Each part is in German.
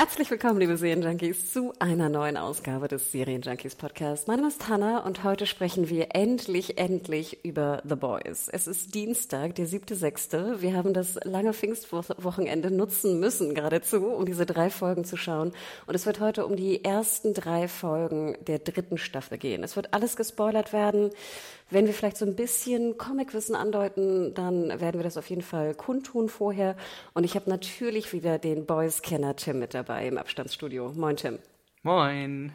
Herzlich willkommen, liebe Serienjunkies, zu einer neuen Ausgabe des Serienjunkies Podcast. Mein Name ist Hanna und heute sprechen wir endlich, endlich über The Boys. Es ist Dienstag, der siebte, sechste. Wir haben das lange Pfingstwochenende nutzen müssen, geradezu, um diese drei Folgen zu schauen. Und es wird heute um die ersten drei Folgen der dritten Staffel gehen. Es wird alles gespoilert werden. Wenn wir vielleicht so ein bisschen Comicwissen andeuten, dann werden wir das auf jeden Fall kundtun vorher. Und ich habe natürlich wieder den Boys-Kenner Tim mit dabei im Abstandsstudio. Moin, Tim. Moin.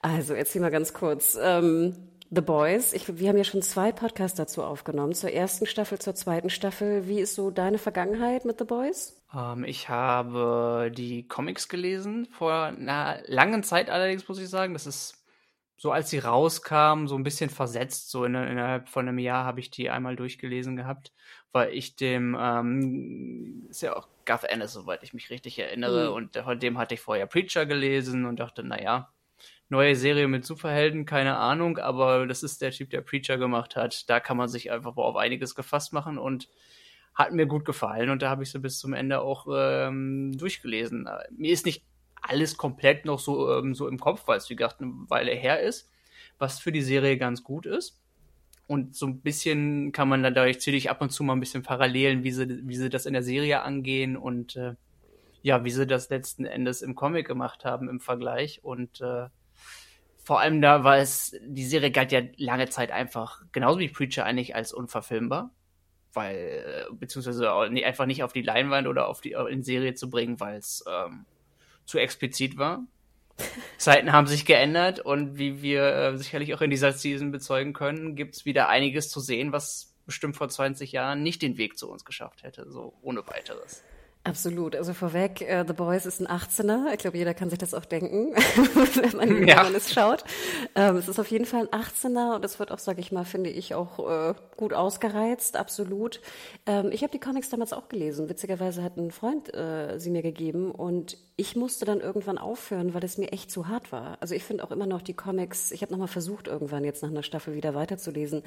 Also, erzähl mal ganz kurz. Ähm, The Boys, ich, wir haben ja schon zwei Podcasts dazu aufgenommen, zur ersten Staffel, zur zweiten Staffel. Wie ist so deine Vergangenheit mit The Boys? Ähm, ich habe die Comics gelesen, vor einer langen Zeit allerdings, muss ich sagen. Das ist so als sie rauskam, so ein bisschen versetzt. So in, innerhalb von einem Jahr habe ich die einmal durchgelesen gehabt, weil ich dem, ähm, ist ja auch Garth Ennis, soweit ich mich richtig erinnere, mhm. und von dem hatte ich vorher Preacher gelesen und dachte, naja, neue Serie mit Superhelden, keine Ahnung, aber das ist der Typ, der Preacher gemacht hat. Da kann man sich einfach auf einiges gefasst machen und hat mir gut gefallen und da habe ich sie bis zum Ende auch ähm, durchgelesen. Mir ist nicht alles komplett noch so, ähm, so im Kopf, weil es wie gesagt eine Weile her ist, was für die Serie ganz gut ist. Und so ein bisschen kann man dann dadurch ziemlich ab und zu mal ein bisschen Parallelen, wie sie, wie sie das in der Serie angehen und äh, ja, wie sie das letzten Endes im Comic gemacht haben im Vergleich. Und äh, vor allem da, weil es, die Serie galt ja lange Zeit einfach, genauso wie Preacher eigentlich als unverfilmbar. Weil, äh, beziehungsweise einfach nicht auf die Leinwand oder auf die in Serie zu bringen, weil es ähm, zu explizit war. Zeiten haben sich geändert und wie wir äh, sicherlich auch in dieser Season bezeugen können, gibt es wieder einiges zu sehen, was bestimmt vor 20 Jahren nicht den Weg zu uns geschafft hätte, so ohne weiteres. Absolut. Also vorweg, uh, The Boys ist ein 18er. Ich glaube, jeder kann sich das auch denken, wenn, man, ja. wenn man es schaut. Ähm, es ist auf jeden Fall ein 18er und es wird auch, sage ich mal, finde ich, auch äh, gut ausgereizt, absolut. Ähm, ich habe die Comics damals auch gelesen. Witzigerweise hat ein Freund äh, sie mir gegeben und ich musste dann irgendwann aufhören, weil es mir echt zu hart war. Also ich finde auch immer noch die Comics, ich habe nochmal versucht, irgendwann jetzt nach einer Staffel wieder weiterzulesen.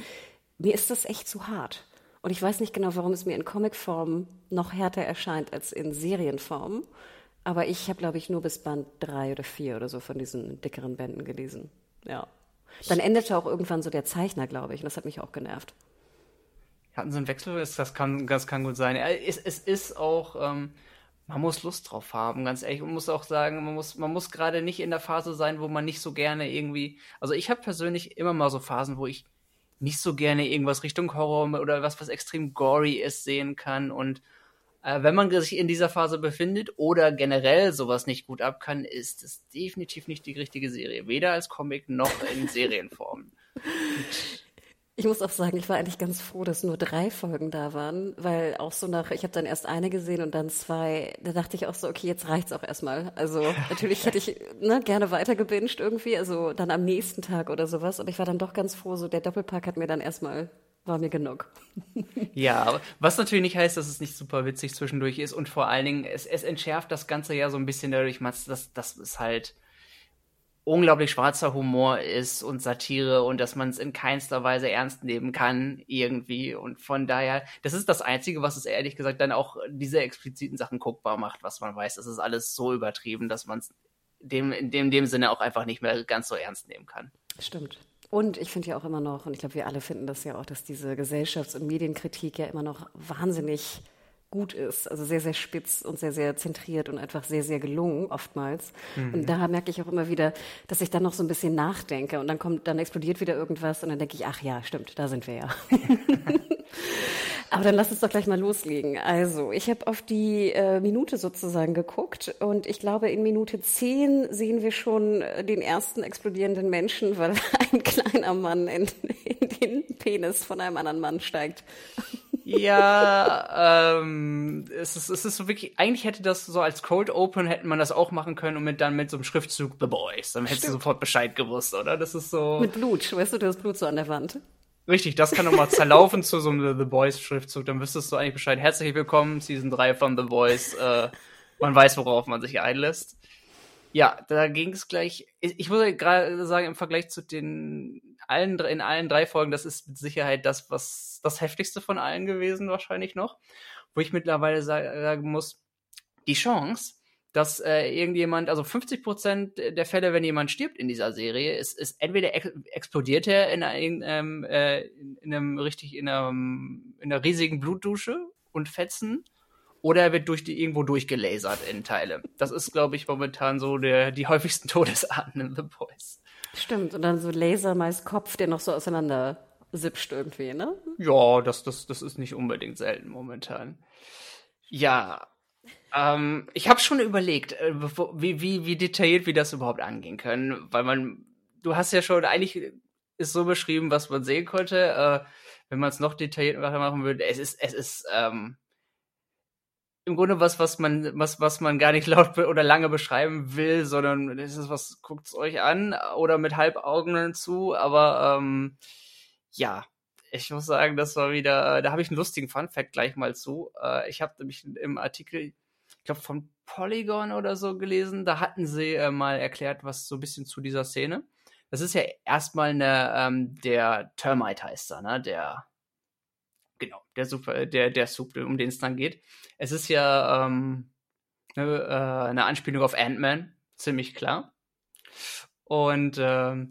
Mir ist das echt zu hart. Und ich weiß nicht genau, warum es mir in Comicform noch härter erscheint als in Serienform. Aber ich habe, glaube ich, nur bis Band drei oder vier oder so von diesen dickeren Bänden gelesen. Ja. Dann endete auch irgendwann so der Zeichner, glaube ich. Und das hat mich auch genervt. Hatten sie einen Wechsel? Das kann, das kann gut sein. Es, es ist auch, ähm, man muss Lust drauf haben, ganz ehrlich. Man muss auch sagen, man muss, man muss gerade nicht in der Phase sein, wo man nicht so gerne irgendwie. Also ich habe persönlich immer mal so Phasen, wo ich nicht so gerne irgendwas Richtung Horror oder was, was extrem gory ist, sehen kann. Und äh, wenn man sich in dieser Phase befindet oder generell sowas nicht gut ab kann, ist es definitiv nicht die richtige Serie. Weder als Comic noch in Serienform. Ich muss auch sagen, ich war eigentlich ganz froh, dass nur drei Folgen da waren, weil auch so nach, ich habe dann erst eine gesehen und dann zwei, da dachte ich auch so, okay, jetzt reicht's auch erstmal. Also natürlich hätte ich ne, gerne weiter gebinged irgendwie, also dann am nächsten Tag oder sowas. Und ich war dann doch ganz froh, so der Doppelpack hat mir dann erstmal war mir genug. ja, was natürlich nicht heißt, dass es nicht super witzig zwischendurch ist und vor allen Dingen, es, es entschärft das Ganze ja so ein bisschen dadurch, dass, dass es halt unglaublich schwarzer Humor ist und Satire und dass man es in keinster Weise ernst nehmen kann irgendwie und von daher, das ist das Einzige, was es ehrlich gesagt dann auch diese expliziten Sachen guckbar macht, was man weiß. Das ist alles so übertrieben, dass man es dem, in dem, dem Sinne auch einfach nicht mehr ganz so ernst nehmen kann. Stimmt. Und ich finde ja auch immer noch, und ich glaube, wir alle finden das ja auch, dass diese Gesellschafts- und Medienkritik ja immer noch wahnsinnig gut ist. Also sehr, sehr spitz und sehr, sehr zentriert und einfach sehr, sehr gelungen oftmals. Mhm. Und da merke ich auch immer wieder, dass ich dann noch so ein bisschen nachdenke und dann kommt, dann explodiert wieder irgendwas und dann denke ich, ach ja, stimmt, da sind wir ja. Aber dann lass uns doch gleich mal loslegen. Also, ich habe auf die äh, Minute sozusagen geguckt und ich glaube, in Minute zehn sehen wir schon äh, den ersten explodierenden Menschen, weil ein kleiner Mann in, in den Penis von einem anderen Mann steigt. Ja, ähm, es ist, es ist so wirklich, eigentlich hätte das so als Cold Open hätte man das auch machen können und mit dann mit so einem Schriftzug The Boys. Dann hättest Stimmt. du sofort Bescheid gewusst, oder? Das ist so. Mit Blut, weißt du, du hast Blut so an der Wand. Richtig, das kann nochmal zerlaufen zu so einem The Boys Schriftzug, dann wüsstest du eigentlich Bescheid. Herzlich willkommen, Season 3 von The Boys. Äh, man weiß, worauf man sich einlässt. Ja, da ging es gleich. Ich, ich muss gerade sagen, im Vergleich zu den allen in allen drei Folgen, das ist mit Sicherheit das, was das heftigste von allen gewesen, wahrscheinlich noch. Wo ich mittlerweile sagen muss, die Chance, dass äh, irgendjemand, also 50 Prozent der Fälle, wenn jemand stirbt in dieser Serie, ist, ist entweder ex explodiert er in, in, ähm, äh, in einem richtig in, einem, in einer riesigen Blutdusche und Fetzen oder er wird durch die irgendwo durchgelasert in Teile. Das ist, glaube ich, momentan so der, die häufigsten Todesarten in The Boys. Stimmt, und dann so Laser meist Kopf, der noch so auseinander sipscht irgendwie, ne? Ja, das, das, das ist nicht unbedingt selten momentan. Ja, ähm, ich habe schon überlegt, äh, wie, wie, wie detailliert wir das überhaupt angehen können, weil man, du hast ja schon, eigentlich ist so beschrieben, was man sehen konnte. Äh, wenn man es noch detaillierter machen würde, es ist, es ist, ähm, im Grunde was, was man, was, was man gar nicht laut oder lange beschreiben will, sondern es ist was, guckt's euch an oder mit Halbaugen zu, aber ähm, ja, ich muss sagen, das war wieder, da habe ich einen lustigen Funfact gleich mal zu. Äh, ich habe nämlich im Artikel, ich glaube von Polygon oder so gelesen, da hatten sie äh, mal erklärt, was so ein bisschen zu dieser Szene. Das ist ja erstmal eine, ähm, der Termite heißt er, ne? Der genau, der Super, der, der Sub, um den es dann geht. Es ist ja ähm, eine, äh, eine Anspielung auf Ant-Man, ziemlich klar. Und ähm,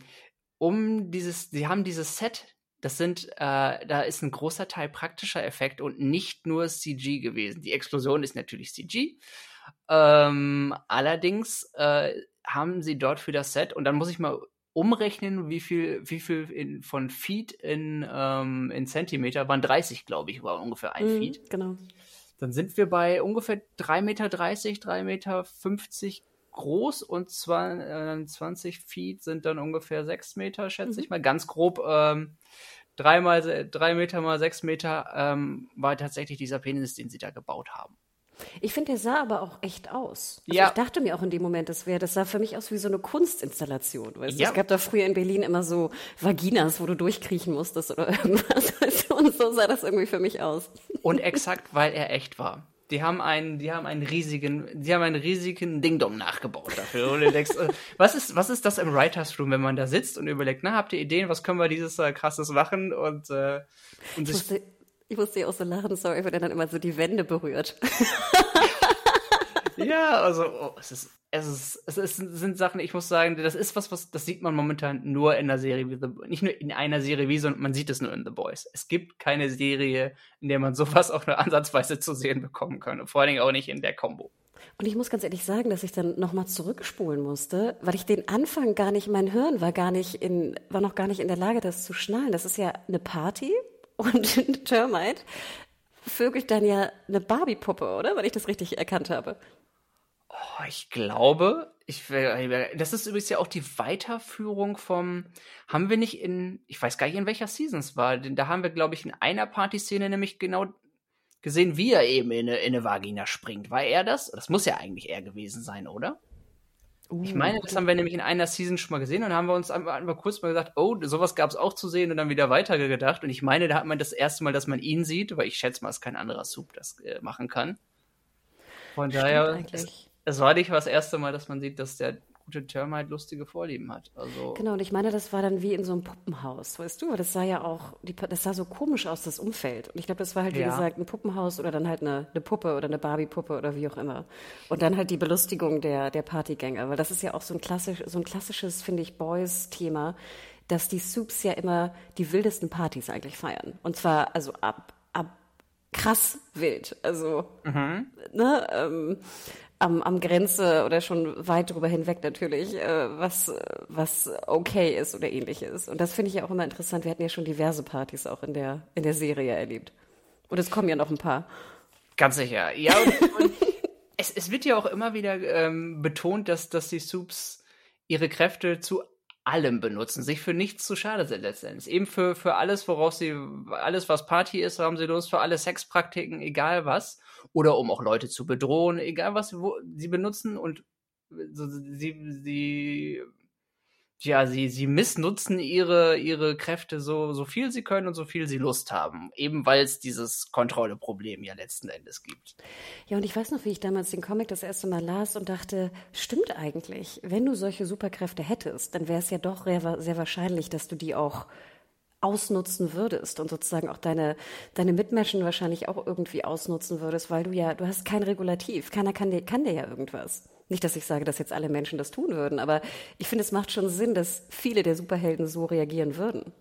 um dieses, sie haben dieses Set, das sind, äh, da ist ein großer Teil praktischer Effekt und nicht nur CG gewesen. Die Explosion ist natürlich CG. Ähm, allerdings äh, haben sie dort für das Set, und dann muss ich mal umrechnen, wie viel, wie viel in, von Feet in, ähm, in Zentimeter, waren 30, glaube ich, war ungefähr ein mm, Feet. Genau. Dann sind wir bei ungefähr 3,30 Meter, 3,50 Meter groß und zwar, äh, 20 Feet sind dann ungefähr 6 Meter, schätze mhm. ich mal. Ganz grob, ähm, 3, mal, 3 Meter mal 6 Meter ähm, war tatsächlich dieser Penis, den sie da gebaut haben. Ich finde, der sah aber auch echt aus. Also ja. Ich dachte mir auch in dem Moment, das wäre, das sah für mich aus wie so eine Kunstinstallation. Weißt ja. Es gab da früher in Berlin immer so Vaginas, wo du durchkriechen musstest oder irgendwas. Und so sah das irgendwie für mich aus. Und exakt, weil er echt war. Die haben einen, die haben einen riesigen, die haben einen riesigen Ding-Dong nachgebaut dafür. Und du denkst, äh, was ist, was ist das im Writers Room, wenn man da sitzt und überlegt, na, habt ihr Ideen, was können wir dieses äh, krasses machen? Und, äh, und sich ich musste ja auch so lachen, sorry, wenn er dann immer so die Wände berührt. ja, also oh, es ist es, ist, es ist, sind Sachen, ich muss sagen, das ist was, was, das sieht man momentan nur in der Serie wie The Nicht nur in einer Serie wie, sondern man sieht es nur in The Boys. Es gibt keine Serie, in der man sowas auch nur ansatzweise zu sehen bekommen kann. Und vor allen Dingen auch nicht in der Combo. Und ich muss ganz ehrlich sagen, dass ich dann nochmal zurückspulen musste, weil ich den Anfang gar nicht, mein Hirn war gar nicht in, war noch gar nicht in der Lage, das zu schnallen. Das ist ja eine Party und Termite vögelt dann ja eine Barbie-Puppe, oder? Wenn ich das richtig erkannt habe. Oh, ich glaube, ich, das ist übrigens ja auch die Weiterführung vom, haben wir nicht in, ich weiß gar nicht, in welcher Season es war, denn da haben wir, glaube ich, in einer Partyszene nämlich genau gesehen, wie er eben in eine, in eine Vagina springt. War er das? Das muss ja eigentlich er gewesen sein, oder? Uh, ich meine, das haben wir nämlich in einer Season schon mal gesehen und haben wir uns einmal kurz mal gesagt, oh, sowas gab es auch zu sehen und dann wieder weitergedacht. Und ich meine, da hat man das erste Mal, dass man ihn sieht, weil ich schätze mal, dass kein anderer Sub das äh, machen kann. Von daher, es, es, war nicht das erste Mal, dass man sieht, dass der gute Termite lustige Vorlieben hat. Also genau, und ich meine, das war dann wie in so einem Puppenhaus, weißt du? Das sah ja auch, die, das sah so komisch aus, das Umfeld. Und ich glaube, das war halt, wie ja. gesagt, ein Puppenhaus oder dann halt eine, eine Puppe oder eine Barbie-Puppe oder wie auch immer. Und dann halt die Belustigung der, der Partygänger, weil das ist ja auch so ein, klassisch, so ein klassisches, finde ich, Boys-Thema, dass die Soups ja immer die wildesten Partys eigentlich feiern. Und zwar, also ab, ab krass wild. Also, mhm. ne, ähm, am, am Grenze oder schon weit darüber hinweg natürlich, äh, was, was okay ist oder ähnliches. Und das finde ich ja auch immer interessant. Wir hatten ja schon diverse Partys auch in der, in der Serie erlebt. Und es kommen ja noch ein paar. Ganz sicher. Ja, und, und es, es wird ja auch immer wieder ähm, betont, dass, dass die Soups ihre Kräfte zu allem benutzen, sich für nichts zu schade sind letztendlich. Eben für, für alles, woraus sie, alles was Party ist, haben sie Lust, für alle Sexpraktiken, egal was. Oder um auch Leute zu bedrohen, egal was wo, sie benutzen und sie, sie ja, sie, sie missnutzen ihre, ihre Kräfte so, so viel sie können und so viel sie Lust haben. Eben weil es dieses Kontrolleproblem ja letzten Endes gibt. Ja, und ich weiß noch, wie ich damals den Comic das erste Mal las und dachte, stimmt eigentlich, wenn du solche Superkräfte hättest, dann wäre es ja doch sehr, wahrscheinlich, dass du die auch ausnutzen würdest und sozusagen auch deine, deine Mitmenschen wahrscheinlich auch irgendwie ausnutzen würdest, weil du ja, du hast kein Regulativ. Keiner kann dir, kann dir ja irgendwas. Nicht, dass ich sage, dass jetzt alle Menschen das tun würden, aber ich finde, es macht schon Sinn, dass viele der Superhelden so reagieren würden.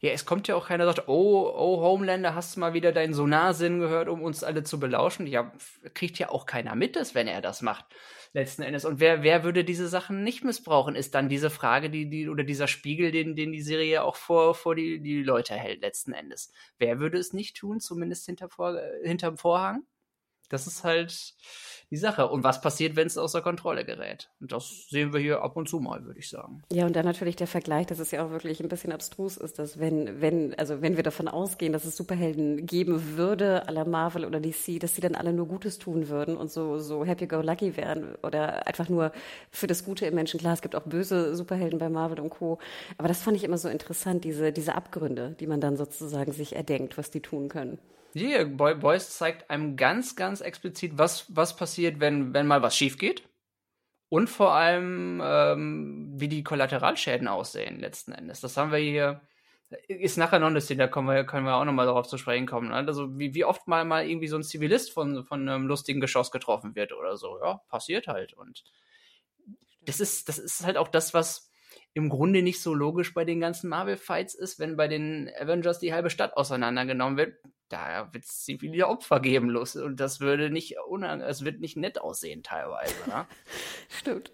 Ja, es kommt ja auch keiner, sagt, oh, oh, Homelander, hast du mal wieder deinen Sonarsinn gehört, um uns alle zu belauschen? Ja, kriegt ja auch keiner mit, dass, wenn er das macht, letzten Endes. Und wer, wer würde diese Sachen nicht missbrauchen, ist dann diese Frage, die, die, oder dieser Spiegel, den, den die Serie auch vor, vor die, die Leute hält, letzten Endes. Wer würde es nicht tun, zumindest hinter vor, hinterm Vorhang? Das ist halt, die Sache. Und was passiert, wenn es außer Kontrolle gerät? Und das sehen wir hier ab und zu mal, würde ich sagen. Ja, und dann natürlich der Vergleich, dass es ja auch wirklich ein bisschen abstrus ist, dass wenn, wenn, also wenn wir davon ausgehen, dass es Superhelden geben würde, à la Marvel oder DC, dass sie dann alle nur Gutes tun würden und so, so happy-go-lucky wären oder einfach nur für das Gute im Menschen. Klar, es gibt auch böse Superhelden bei Marvel und Co. Aber das fand ich immer so interessant, diese, diese Abgründe, die man dann sozusagen sich erdenkt, was die tun können. Yeah, Boy, Boys zeigt einem ganz, ganz explizit, was, was passiert, wenn, wenn mal was schief geht. Und vor allem, ähm, wie die Kollateralschäden aussehen, letzten Endes. Das haben wir hier, ist nachher noch ein bisschen, da können wir, können wir auch nochmal darauf zu sprechen kommen. Ne? Also, wie, wie oft mal, mal irgendwie so ein Zivilist von, von einem lustigen Geschoss getroffen wird oder so. Ja, passiert halt. Und das ist, das ist halt auch das, was im Grunde nicht so logisch bei den ganzen Marvel-Fights ist, wenn bei den Avengers die halbe Stadt auseinandergenommen wird da wird es viele Opfer geben los und das würde nicht es wird nicht nett aussehen teilweise. Ne? Stimmt.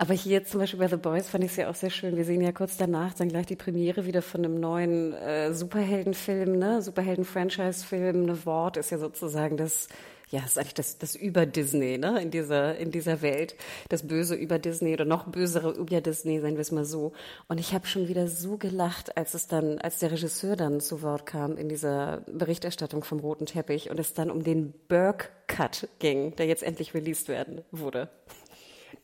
Aber hier zum Beispiel bei The Boys fand ich es ja auch sehr schön. Wir sehen ja kurz danach dann gleich die Premiere wieder von einem neuen äh, Superheldenfilm, ne? Superhelden-Franchise-Film. Eine Wort ist ja sozusagen das ja, ist eigentlich das, das über Disney, ne, in dieser, in dieser Welt. Das Böse über Disney oder noch bösere über Disney, sagen wir es mal so. Und ich habe schon wieder so gelacht, als es dann, als der Regisseur dann zu Wort kam in dieser Berichterstattung vom Roten Teppich und es dann um den Burke-Cut ging, der jetzt endlich released werden wurde.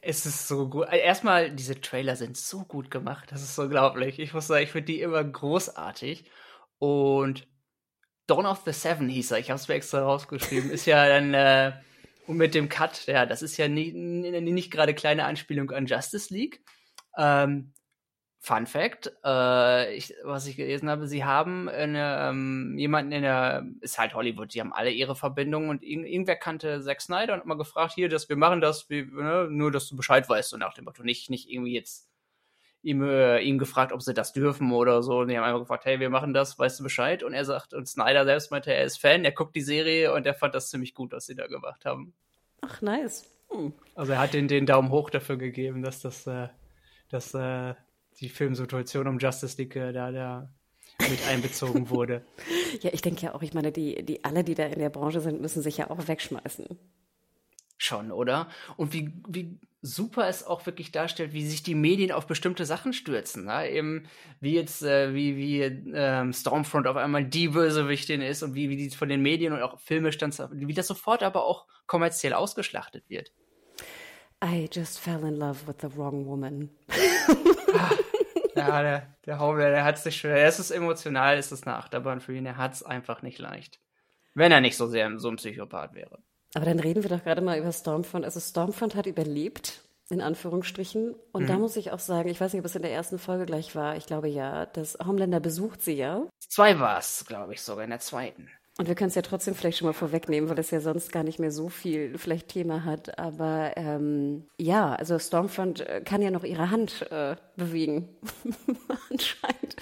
Es ist so gut. Erstmal, diese Trailer sind so gut gemacht. Das ist so unglaublich. Ich muss sagen, ich finde die immer großartig. Und Dawn of the Seven hieß er, ich habe es mir extra rausgeschrieben, ist ja dann, äh, und mit dem Cut, ja, das ist ja nicht, nicht gerade kleine Anspielung an Justice League. Ähm, Fun Fact, äh, ich, was ich gelesen habe, sie haben eine, ähm, jemanden in der, ist halt Hollywood, die haben alle ihre Verbindungen und ir irgendwer kannte Zack Snyder und hat mal gefragt, hier, dass wir machen das, wie, ne, nur dass du Bescheid weißt, so nach dem Motto, nicht, nicht irgendwie jetzt ihm, äh, ihm gefragt, ob sie das dürfen oder so. Und die haben einfach gefragt, hey, wir machen das, weißt du Bescheid? Und er sagt, und Snyder selbst meinte, er ist Fan, er guckt die Serie und er fand das ziemlich gut, was sie da gemacht haben. Ach, nice. Hm. Also er hat den, den Daumen hoch dafür gegeben, dass das, äh, dass äh, die Filmsituation um Justice League äh, da, da mit einbezogen wurde. ja, ich denke ja auch, ich meine, die, die alle, die da in der Branche sind, müssen sich ja auch wegschmeißen. Schon, oder? Und wie, wie super es auch wirklich darstellt, wie sich die Medien auf bestimmte Sachen stürzen. Ne? Eben wie jetzt, äh, wie, wie ähm, Stormfront auf einmal die Bösewichtin ist und wie, wie die von den Medien und auch Filmestands, wie das sofort aber auch kommerziell ausgeschlachtet wird. I just fell in love with the wrong woman. ja, der, der Homelander, der hat sich schwer. Es ist emotional, es ist eine Achterbahn für ihn. Er hat es einfach nicht leicht. Wenn er nicht so sehr so ein Psychopath wäre. Aber dann reden wir doch gerade mal über Stormfront. Also Stormfront hat überlebt, in Anführungsstrichen. Und mhm. da muss ich auch sagen, ich weiß nicht, ob es in der ersten Folge gleich war. Ich glaube ja, dass Homelander besucht sie ja. Zwei war es, glaube ich, sogar in der zweiten. Und wir können es ja trotzdem vielleicht schon mal vorwegnehmen, weil es ja sonst gar nicht mehr so viel vielleicht Thema hat. Aber ähm, ja, also Stormfront äh, kann ja noch ihre Hand äh, bewegen, anscheinend.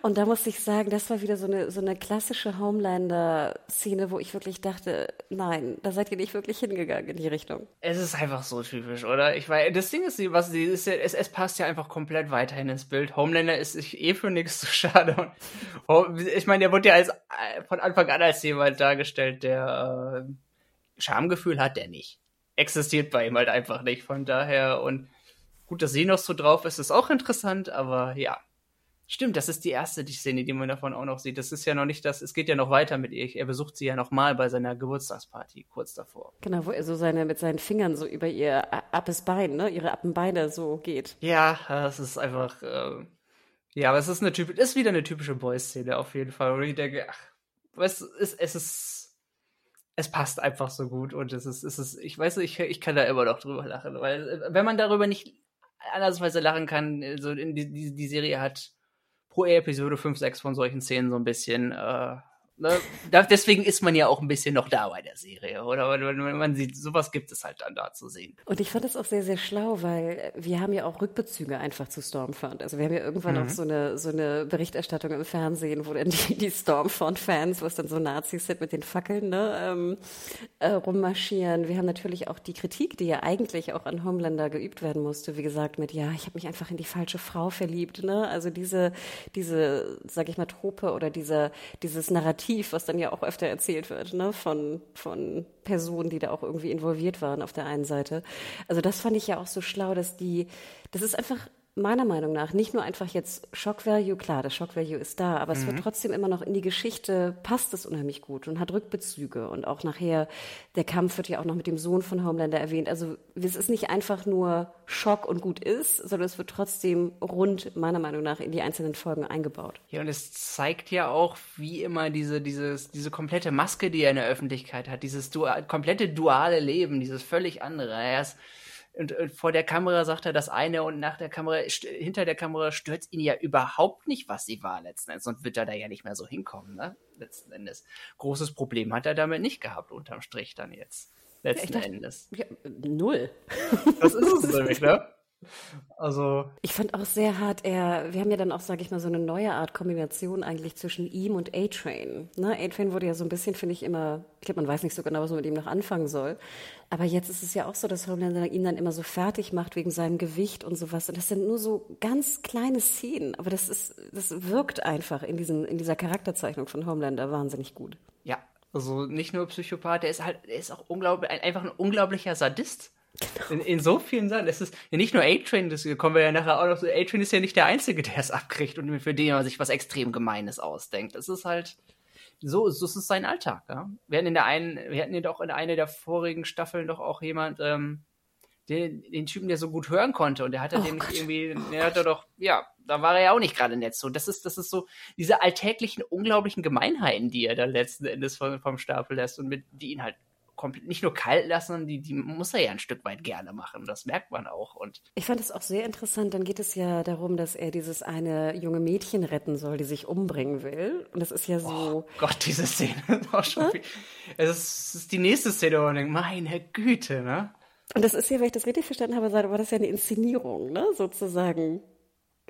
Und da muss ich sagen, das war wieder so eine, so eine klassische Homelander-Szene, wo ich wirklich dachte, nein, da seid ihr nicht wirklich hingegangen in die Richtung. Es ist einfach so typisch, oder? Ich weiß, das Ding ist, was die ist es, es passt ja einfach komplett weiterhin ins Bild. Homelander ist eh für nichts zu schade. Und, ich meine, der wurde ja als äh, von Anfang an als jemand dargestellt, der äh, Schamgefühl hat, der nicht. Existiert bei ihm halt einfach nicht. Von daher und Gut, dass sie noch so drauf ist, ist auch interessant, aber ja. Stimmt, das ist die erste die Szene, die man davon auch noch sieht. Das ist ja noch nicht das, es geht ja noch weiter mit ihr. Er besucht sie ja noch mal bei seiner Geburtstagsparty, kurz davor. Genau, wo er so seine, mit seinen Fingern so über ihr abes Bein, ne, ihre Appenbeine so geht. Ja, das ist einfach, äh, ja, aber es ist eine typ ist wieder eine typische Boy-Szene auf jeden Fall, wo ich denke, ach, es ist, es ist, es passt einfach so gut und es ist, es ist, ich weiß nicht, ich, ich kann da immer noch drüber lachen, weil, wenn man darüber nicht andersweise lachen kann, so die, die, die Serie hat pro Episode 5, 6 von solchen Szenen so ein bisschen äh, Ne? Deswegen ist man ja auch ein bisschen noch da bei der Serie, oder? Wenn man sieht, sowas gibt es halt dann da zu sehen. Und ich fand das auch sehr, sehr schlau, weil wir haben ja auch Rückbezüge einfach zu Stormfront. Also wir haben ja irgendwann mhm. auch so eine, so eine Berichterstattung im Fernsehen, wo dann die, die Stormfront-Fans, wo es dann so Nazis sind mit den Fackeln, ne, ähm, äh, rummarschieren. Wir haben natürlich auch die Kritik, die ja eigentlich auch an Homelander geübt werden musste, wie gesagt, mit, ja, ich habe mich einfach in die falsche Frau verliebt, ne? Also diese, diese, sag ich mal, Trope oder dieser, dieses Narrativ Narrativ, was dann ja auch öfter erzählt wird, ne, von, von Personen, die da auch irgendwie involviert waren auf der einen Seite. Also das fand ich ja auch so schlau, dass die, das ist einfach meiner Meinung nach nicht nur einfach jetzt Shock Value, klar, das Shock Value ist da, aber mhm. es wird mhm. trotzdem immer noch in die Geschichte, passt es unheimlich gut und hat Rückbezüge und auch nachher, der Kampf wird ja auch noch mit dem Sohn von Homelander erwähnt. Also es ist nicht einfach nur Schock und gut ist, sondern es wird trotzdem rund, meiner Meinung nach, in die einzelnen Folgen eingebaut. Ja, und es zeigt ja auch, wie immer diese, dieses, diese komplette Maske, die er in der Öffentlichkeit hat, dieses dual, komplette duale Leben, dieses völlig andere. Er ist und, und, vor der Kamera sagt er das eine und nach der Kamera, hinter der Kamera stört ihn ja überhaupt nicht, was sie war letzten Endes. Sonst wird er da ja nicht mehr so hinkommen, ne? Letzten Endes. Großes Problem hat er damit nicht gehabt, unterm Strich dann jetzt. Letzten ja, dachte, Endes. Ja, null. Das ist es nämlich, ne? Also. Ich fand auch sehr hart, er, wir haben ja dann auch, sage ich mal, so eine neue Art Kombination eigentlich zwischen ihm und A-Train. Ne? A-Train wurde ja so ein bisschen, finde ich, immer, ich glaube, man weiß nicht so genau, was man mit ihm noch anfangen soll. Aber jetzt ist es ja auch so, dass Homelander ihn dann immer so fertig macht wegen seinem Gewicht und sowas. Und das sind nur so ganz kleine Szenen. Aber das ist, das wirkt einfach in diesem, in dieser Charakterzeichnung von Homelander wahnsinnig gut. Ja. Also nicht nur Psychopath, der ist halt, er ist auch unglaublich, einfach ein unglaublicher Sadist. Genau. In, in, so vielen Sachen. Es ist ja nicht nur A-Train, das kommen wir ja nachher auch noch so. A-Train ist ja nicht der Einzige, der es abkriegt und für den man sich was extrem Gemeines ausdenkt. Es ist halt so, so ist es sein Alltag. Ja? Wir hatten in der einen, wir hatten ja doch in einer der vorigen Staffeln doch auch jemand, ähm, den, den Typen, der so gut hören konnte und der hatte oh den Gott. irgendwie, der hatte doch, ja, da war er ja auch nicht gerade nett so. Das ist, das ist so diese alltäglichen, unglaublichen Gemeinheiten, die er da letzten Endes vom, vom Stapel lässt und mit, die ihn halt komplett nicht nur kalt lassen, sondern die, die muss er ja ein Stück weit gerne machen. Das merkt man auch. Und ich fand es auch sehr interessant. Dann geht es ja darum, dass er dieses eine junge Mädchen retten soll, die sich umbringen will. Und das ist ja so. Oh Gott, diese Szene ist auch schon. Es ist, ist, die nächste Szene, wo man denkt, meine Güte, ne? Und das ist ja, wenn ich das richtig verstanden habe, war das ja eine Inszenierung, ne? Sozusagen.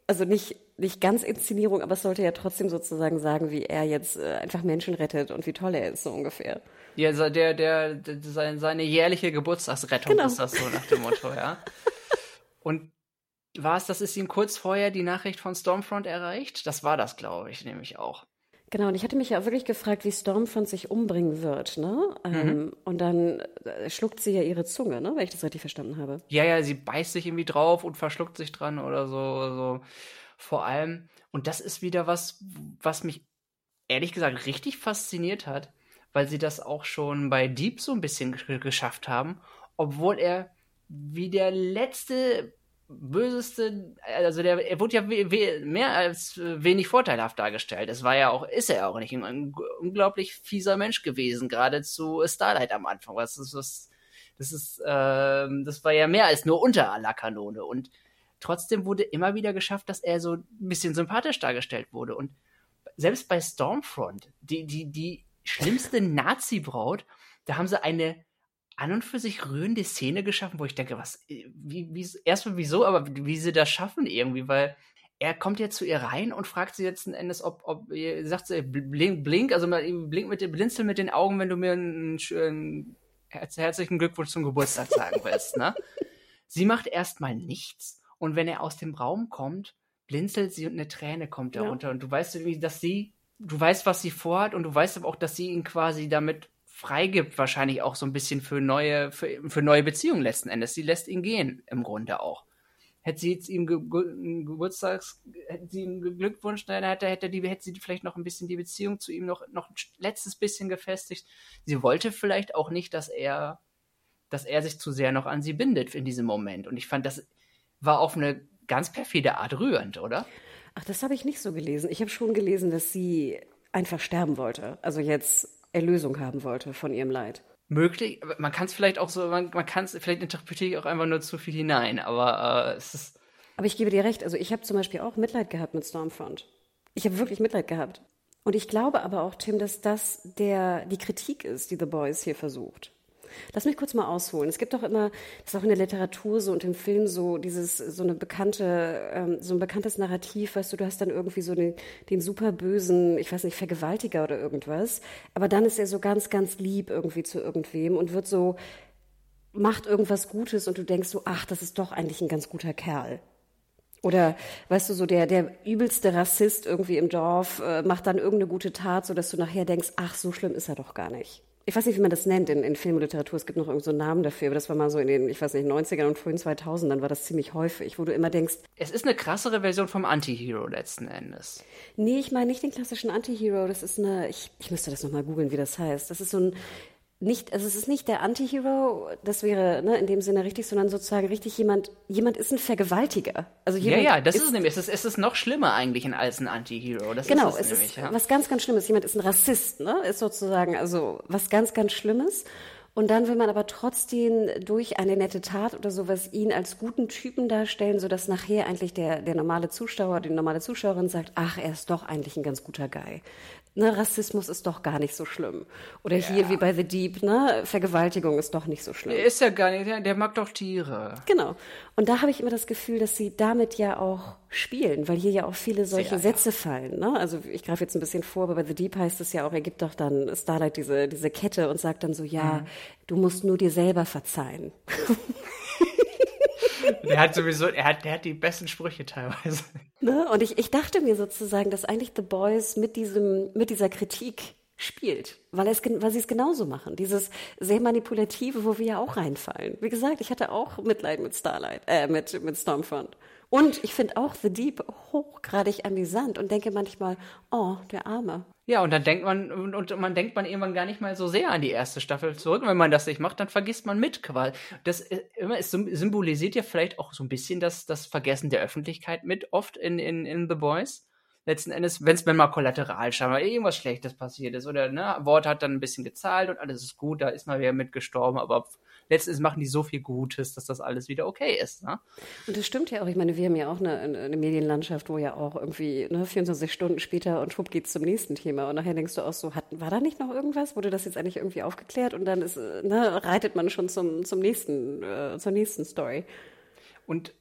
Also nicht, nicht ganz Inszenierung, aber es sollte ja trotzdem sozusagen sagen, wie er jetzt äh, einfach Menschen rettet und wie toll er ist, so ungefähr. Ja, der, der, der seine, seine jährliche Geburtstagsrettung genau. ist das so nach dem Motto, ja. Und war es, das ist ihm kurz vorher die Nachricht von Stormfront erreicht? Das war das, glaube ich, nämlich auch. Genau, und ich hatte mich ja wirklich gefragt, wie Stormfront sich umbringen wird, ne? Mhm. Ähm, und dann äh, schluckt sie ja ihre Zunge, ne? Wenn ich das richtig verstanden habe. Ja, ja, sie beißt sich irgendwie drauf und verschluckt sich dran oder so. so. Vor allem, und das ist wieder was, was mich ehrlich gesagt richtig fasziniert hat weil sie das auch schon bei Deep so ein bisschen geschafft haben, obwohl er wie der letzte böseste, also der, er wurde ja mehr als wenig vorteilhaft dargestellt. Es war ja auch, ist er auch nicht ein unglaublich fieser Mensch gewesen, gerade zu Starlight am Anfang. Was ist, was, das ist, äh, das war ja mehr als nur unter aller Kanone und trotzdem wurde immer wieder geschafft, dass er so ein bisschen sympathisch dargestellt wurde und selbst bei Stormfront, die, die, die schlimmste Nazi-Braut, da haben sie eine an und für sich rührende Szene geschaffen, wo ich denke, was, äh, wie, wie, erstmal wieso, aber wie sie das schaffen irgendwie, weil er kommt ja zu ihr rein und fragt sie letzten Endes, ob, ob, sagt sie, blink, blink, also blink mit, blinzel mit den Augen, wenn du mir einen, einen herzlichen Glückwunsch zum Geburtstag sagen willst, ne? Sie macht erstmal nichts und wenn er aus dem Raum kommt, blinzelt sie und eine Träne kommt darunter ja. und du weißt, dass sie du weißt, was sie vorhat und du weißt aber auch, dass sie ihn quasi damit freigibt, wahrscheinlich auch so ein bisschen für neue, für, für neue Beziehungen letzten Endes. Sie lässt ihn gehen, im Grunde auch. hätte sie jetzt ihm Ge Ge Geburtstags, hätte sie ihm geglückwünscht, dann hätte, hätte, die, hätte sie vielleicht noch ein bisschen die Beziehung zu ihm noch, noch ein letztes bisschen gefestigt. Sie wollte vielleicht auch nicht, dass er, dass er sich zu sehr noch an sie bindet in diesem Moment. Und ich fand, das war auf eine ganz perfide Art rührend, oder? Ach, das habe ich nicht so gelesen. Ich habe schon gelesen, dass sie einfach sterben wollte. Also jetzt Erlösung haben wollte von ihrem Leid. Möglich, man kann es vielleicht auch so, man, man kann es, vielleicht interpretiere ich auch einfach nur zu viel hinein, aber äh, es ist. Aber ich gebe dir recht, also ich habe zum Beispiel auch Mitleid gehabt mit Stormfront. Ich habe wirklich Mitleid gehabt. Und ich glaube aber auch, Tim, dass das der, die Kritik ist, die The Boys hier versucht. Lass mich kurz mal ausholen. Es gibt doch immer, das ist auch in der Literatur so und im Film so dieses, so eine bekannte, ähm, so ein bekanntes Narrativ, weißt du, du hast dann irgendwie so den, den super ich weiß nicht, Vergewaltiger oder irgendwas. Aber dann ist er so ganz, ganz lieb irgendwie zu irgendwem und wird so, macht irgendwas Gutes und du denkst so, ach, das ist doch eigentlich ein ganz guter Kerl. Oder weißt du, so der, der übelste Rassist irgendwie im Dorf äh, macht dann irgendeine gute Tat, sodass du nachher denkst, ach, so schlimm ist er doch gar nicht ich weiß nicht, wie man das nennt in, in Film und Literatur. Es gibt noch irgendeinen so Namen dafür, aber das war mal so in den, ich weiß nicht, 90ern und frühen 2000ern war das ziemlich häufig, wo du immer denkst. Es ist eine krassere Version vom Anti-Hero letzten Endes. Nee, ich meine nicht den klassischen Anti-Hero. Das ist eine, ich, ich müsste das nochmal googeln, wie das heißt. Das ist so ein, nicht, also es ist nicht der Anti-Hero, das wäre ne, in dem Sinne richtig, sondern sozusagen richtig jemand, jemand ist ein Vergewaltiger. Also ja, ja, das ist, ist nämlich, es ist, es ist noch schlimmer eigentlich als ein Anti-Hero. Genau, ist es, es nämlich, ist ja. was ganz, ganz Schlimmes. Jemand ist ein Rassist, ne, ist sozusagen also was ganz, ganz Schlimmes. Und dann will man aber trotzdem durch eine nette Tat oder sowas ihn als guten Typen darstellen, sodass nachher eigentlich der, der normale Zuschauer, die normale Zuschauerin sagt, ach, er ist doch eigentlich ein ganz guter Guy ne, Rassismus ist doch gar nicht so schlimm. Oder ja. hier wie bei The Deep, ne, Vergewaltigung ist doch nicht so schlimm. Der ist ja gar nicht, der, der mag doch Tiere. Genau. Und da habe ich immer das Gefühl, dass sie damit ja auch spielen, weil hier ja auch viele solche Sehr, Sätze ja. fallen. Ne? Also ich greife jetzt ein bisschen vor, aber bei The Deep heißt es ja auch, er gibt doch dann Starlight diese, diese Kette und sagt dann so, ja, mhm. du musst nur dir selber verzeihen. der hat sowieso, er hat, der hat die besten Sprüche teilweise. Ne? Und ich, ich dachte mir sozusagen, dass eigentlich The Boys mit diesem, mit dieser Kritik spielt, weil, es, weil sie es genauso machen. Dieses sehr manipulative, wo wir ja auch reinfallen. Wie gesagt, ich hatte auch Mitleid mit Starlight, äh, mit, mit Stormfront. Und ich finde auch The Deep hochgradig amüsant und denke manchmal, oh, der Arme. Ja, und dann denkt man, und, und man denkt man irgendwann gar nicht mal so sehr an die erste Staffel zurück. Und wenn man das nicht macht, dann vergisst man mit quasi. Das äh, immer, symbolisiert ja vielleicht auch so ein bisschen das, das Vergessen der Öffentlichkeit mit, oft in, in, in The Boys letzten Endes, wenn es mal Kollateralschaden oder irgendwas Schlechtes passiert ist oder ne, Wort hat dann ein bisschen gezahlt und alles ist gut, da ist mal wer mit gestorben, aber letztens machen die so viel Gutes, dass das alles wieder okay ist. Ne? Und das stimmt ja auch. Ich meine, wir haben ja auch eine, eine Medienlandschaft, wo ja auch irgendwie ne, 24 Stunden später und schwupp geht's zum nächsten Thema. Und nachher denkst du auch so, hat, war da nicht noch irgendwas? Wurde das jetzt eigentlich irgendwie aufgeklärt? Und dann ist, ne, reitet man schon zum, zum nächsten, äh, zur nächsten Story. Und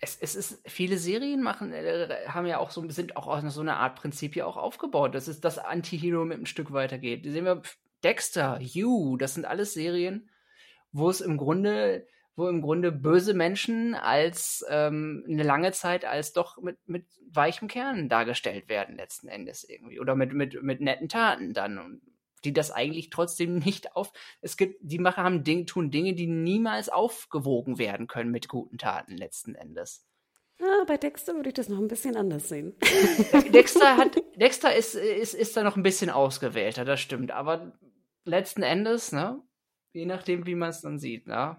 es, es ist, viele Serien machen, äh, haben ja auch so, sind auch aus so einer Art Prinzip ja auch aufgebaut, dass es das Anti-Hero mit einem Stück weitergeht. Sehen wir Dexter, You, das sind alles Serien, wo es im Grunde, wo im Grunde böse Menschen als ähm, eine lange Zeit als doch mit, mit weichem Kern dargestellt werden, letzten Endes irgendwie. Oder mit, mit, mit netten Taten dann. Und die das eigentlich trotzdem nicht auf. Es gibt, die Macher haben Ding, tun Dinge, die niemals aufgewogen werden können mit guten Taten letzten Endes. Ah, bei Dexter würde ich das noch ein bisschen anders sehen. Dexter hat, Dexter ist, ist, ist da noch ein bisschen ausgewählter, das stimmt. Aber letzten Endes, ne, je nachdem, wie man es dann sieht, ne,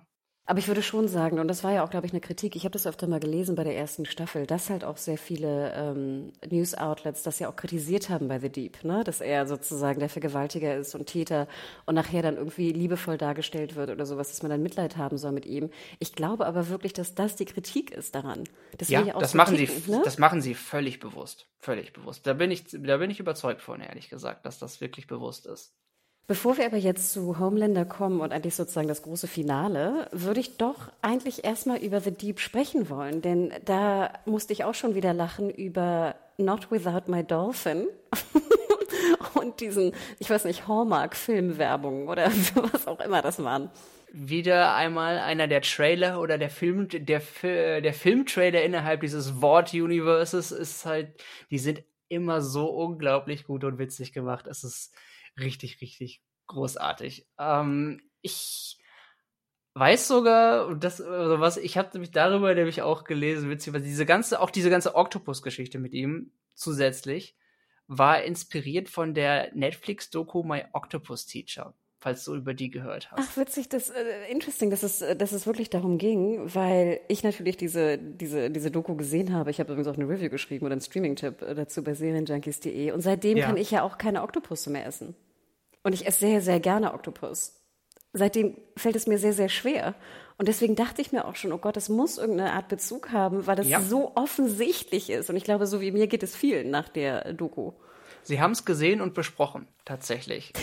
aber ich würde schon sagen, und das war ja auch, glaube ich, eine Kritik, ich habe das öfter mal gelesen bei der ersten Staffel, dass halt auch sehr viele ähm, News-Outlets das ja auch kritisiert haben bei The Deep, ne? dass er sozusagen der Vergewaltiger ist und Täter und nachher dann irgendwie liebevoll dargestellt wird oder sowas, dass man dann Mitleid haben soll mit ihm. Ich glaube aber wirklich, dass das die Kritik ist daran. Das ja, das, so machen ticken, sie, ne? das machen sie völlig bewusst. Völlig bewusst. Da bin, ich, da bin ich überzeugt von, ehrlich gesagt, dass das wirklich bewusst ist. Bevor wir aber jetzt zu Homelander kommen und eigentlich sozusagen das große Finale, würde ich doch eigentlich erstmal über The Deep sprechen wollen, denn da musste ich auch schon wieder lachen über Not Without My Dolphin und diesen, ich weiß nicht, Hallmark-Filmwerbung oder was auch immer das waren. Wieder einmal einer der Trailer oder der Film, der, der Filmtrailer innerhalb dieses Wort-Universes ist halt, die sind immer so unglaublich gut und witzig gemacht. Es ist richtig, richtig großartig. Ähm, ich weiß sogar, das, also was, ich habe nämlich darüber nämlich auch gelesen, beziehungsweise diese ganze, auch diese ganze Octopus-Geschichte mit ihm zusätzlich, war inspiriert von der Netflix-Doku My Octopus Teacher falls du über die gehört hast. Ach, witzig, das äh, interesting, dass es, äh, dass es wirklich darum ging, weil ich natürlich diese, diese, diese Doku gesehen habe. Ich habe übrigens auch eine Review geschrieben oder einen Streaming-Tipp äh, dazu bei serienjunkies.de und seitdem ja. kann ich ja auch keine Oktopusse mehr essen. Und ich esse sehr, sehr gerne Oktopus. Seitdem fällt es mir sehr, sehr schwer. Und deswegen dachte ich mir auch schon, oh Gott, es muss irgendeine Art Bezug haben, weil das ja. so offensichtlich ist. Und ich glaube, so wie mir geht es vielen nach der Doku. Sie haben es gesehen und besprochen, tatsächlich.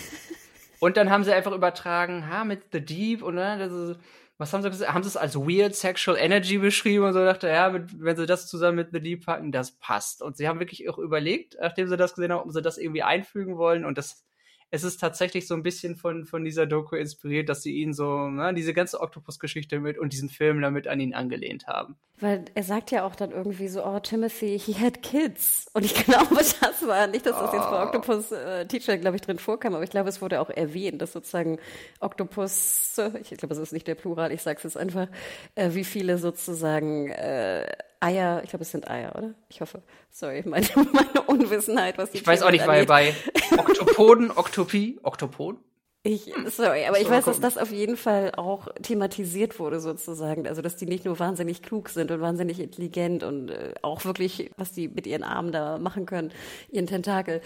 Und dann haben sie einfach übertragen, ha, mit The Deep und ne, das ist, was haben sie gesagt? Haben sie es als Weird Sexual Energy beschrieben und so dachte, ja, mit, wenn sie das zusammen mit The Deep packen, das passt. Und sie haben wirklich auch überlegt, nachdem sie das gesehen haben, ob sie das irgendwie einfügen wollen und das es ist tatsächlich so ein bisschen von, von dieser Doku inspiriert, dass sie ihn so, ne, diese ganze Oktopus-Geschichte mit und diesen Film damit an ihn angelehnt haben. Weil er sagt ja auch dann irgendwie so, oh, Timothy, he had kids. Und ich glaube, das war nicht, dass das oh. jetzt bei Octopus äh, Teacher, glaube ich, drin vorkam, aber ich glaube, es wurde auch erwähnt, dass sozusagen Octopus, ich glaube, das ist nicht der Plural, ich sage es jetzt einfach, äh, wie viele sozusagen äh, Eier, ich glaube, es sind Eier, oder? Ich hoffe. Sorry, meine, meine Unwissenheit, was die Ich weiß auch nicht, weil bei Oktopoden, Oktopie, Oktopod? Ich, sorry, aber ich weiß, dass das auf jeden Fall auch thematisiert wurde sozusagen. Also, dass die nicht nur wahnsinnig klug sind und wahnsinnig intelligent und äh, auch wirklich, was die mit ihren Armen da machen können, ihren Tentakel.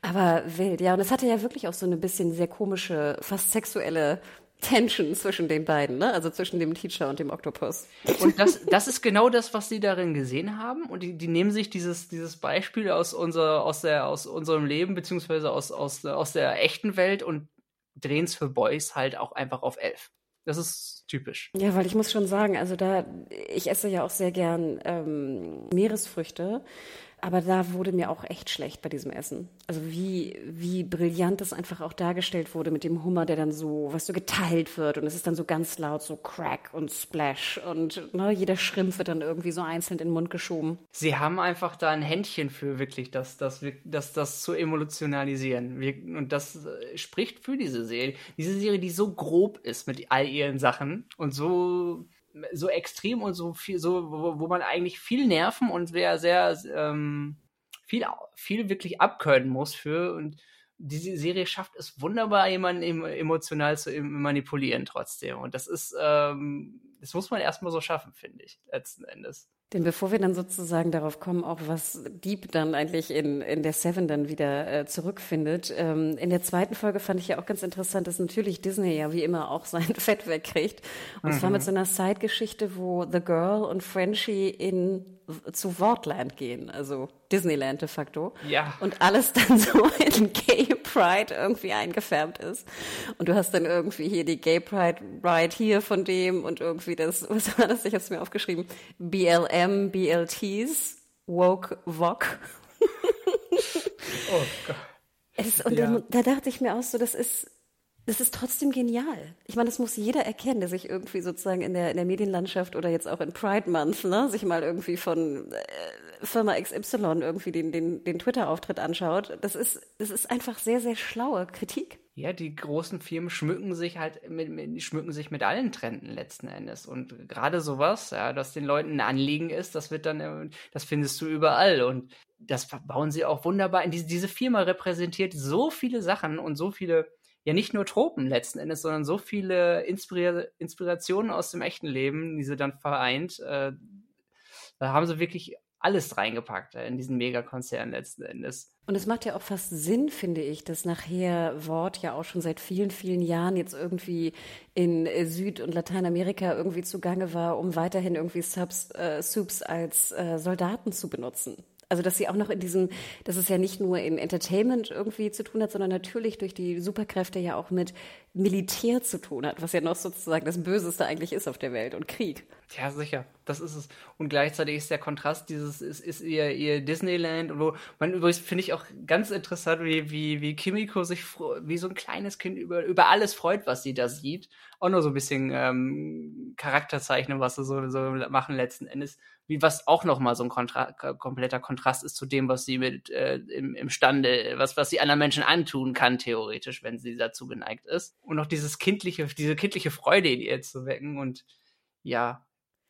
Aber wild, ja. Und es hatte ja wirklich auch so eine bisschen sehr komische, fast sexuelle Tension zwischen den beiden, ne? also zwischen dem Teacher und dem Oktopus. Und das, das ist genau das, was sie darin gesehen haben. Und die, die nehmen sich dieses, dieses Beispiel aus, unser, aus, der, aus unserem Leben, beziehungsweise aus, aus, aus der echten Welt und drehen es für Boys halt auch einfach auf elf. Das ist typisch. Ja, weil ich muss schon sagen, also da, ich esse ja auch sehr gern ähm, Meeresfrüchte. Aber da wurde mir auch echt schlecht bei diesem Essen. Also wie, wie brillant das einfach auch dargestellt wurde mit dem Hummer, der dann so, was so geteilt wird und es ist dann so ganz laut, so Crack und Splash und ne, jeder Schrimp wird dann irgendwie so einzeln in den Mund geschoben. Sie haben einfach da ein Händchen für wirklich, das, das, das, das zu emotionalisieren. Und das äh, spricht für diese Serie. Diese Serie, die so grob ist mit all ihren Sachen und so so extrem und so viel, so, wo, wo man eigentlich viel Nerven und sehr, sehr ähm, viel, viel wirklich abkönnen muss für und diese Serie schafft es wunderbar, jemanden emotional zu manipulieren trotzdem. Und das ist, ähm, das muss man erstmal so schaffen, finde ich, letzten Endes. Denn bevor wir dann sozusagen darauf kommen, auch was Deep dann eigentlich in, in der Seven dann wieder äh, zurückfindet. Ähm, in der zweiten Folge fand ich ja auch ganz interessant, dass natürlich Disney ja wie immer auch sein Fett wegkriegt. Und mhm. zwar mit so einer Side-Geschichte, wo The Girl und Frenchie in zu Wortland gehen, also Disneyland de facto. Ja. Und alles dann so in Gay Pride irgendwie eingefärbt ist. Und du hast dann irgendwie hier die Gay Pride Ride hier von dem und irgendwie das, was war das? Ich habe es mir aufgeschrieben. BLM, BLTs, Woke, Wok. oh Gott. Es, und ja. dann, da dachte ich mir auch so, das ist, das ist trotzdem genial. Ich meine, das muss jeder erkennen, der sich irgendwie sozusagen in der, in der Medienlandschaft oder jetzt auch in Pride Month, ne, sich mal irgendwie von äh, Firma XY irgendwie den, den, den Twitter-Auftritt anschaut. Das ist, das ist einfach sehr, sehr schlaue Kritik. Ja, die großen Firmen schmücken sich halt mit, mit, schmücken sich mit allen Trenden letzten Endes. Und gerade sowas, ja, dass den Leuten ein Anliegen ist, das wird dann, äh, das findest du überall. Und das bauen sie auch wunderbar. Diese, diese Firma repräsentiert so viele Sachen und so viele ja nicht nur Tropen letzten Endes, sondern so viele Inspira Inspirationen aus dem echten Leben, die sie dann vereint. Äh, da haben sie wirklich alles reingepackt äh, in diesen Megakonzern letzten Endes. Und es macht ja auch fast Sinn, finde ich, dass nachher Wort ja auch schon seit vielen, vielen Jahren jetzt irgendwie in äh, Süd- und Lateinamerika irgendwie zugange war, um weiterhin irgendwie Subs, äh, Soups als äh, Soldaten zu benutzen. Also, dass sie auch noch in diesem, dass es ja nicht nur im Entertainment irgendwie zu tun hat, sondern natürlich durch die Superkräfte ja auch mit Militär zu tun hat, was ja noch sozusagen das Böseste eigentlich ist auf der Welt und Krieg. Ja, sicher. das ist es. Und gleichzeitig ist der Kontrast dieses, ist, ist ihr, ihr Disneyland, wo man übrigens finde ich auch ganz interessant, wie, wie, wie Kimiko sich wie so ein kleines Kind über, über alles freut, was sie da sieht. Auch nur so ein bisschen ähm, Charakterzeichnen, was sie so, so machen letzten Endes. Wie was auch nochmal so ein Kontra kompletter Kontrast ist zu dem, was sie mit äh, im, imstande, was, was sie anderen Menschen antun kann, theoretisch, wenn sie dazu geneigt ist. Und auch dieses kindliche, diese kindliche Freude in ihr zu wecken und ja,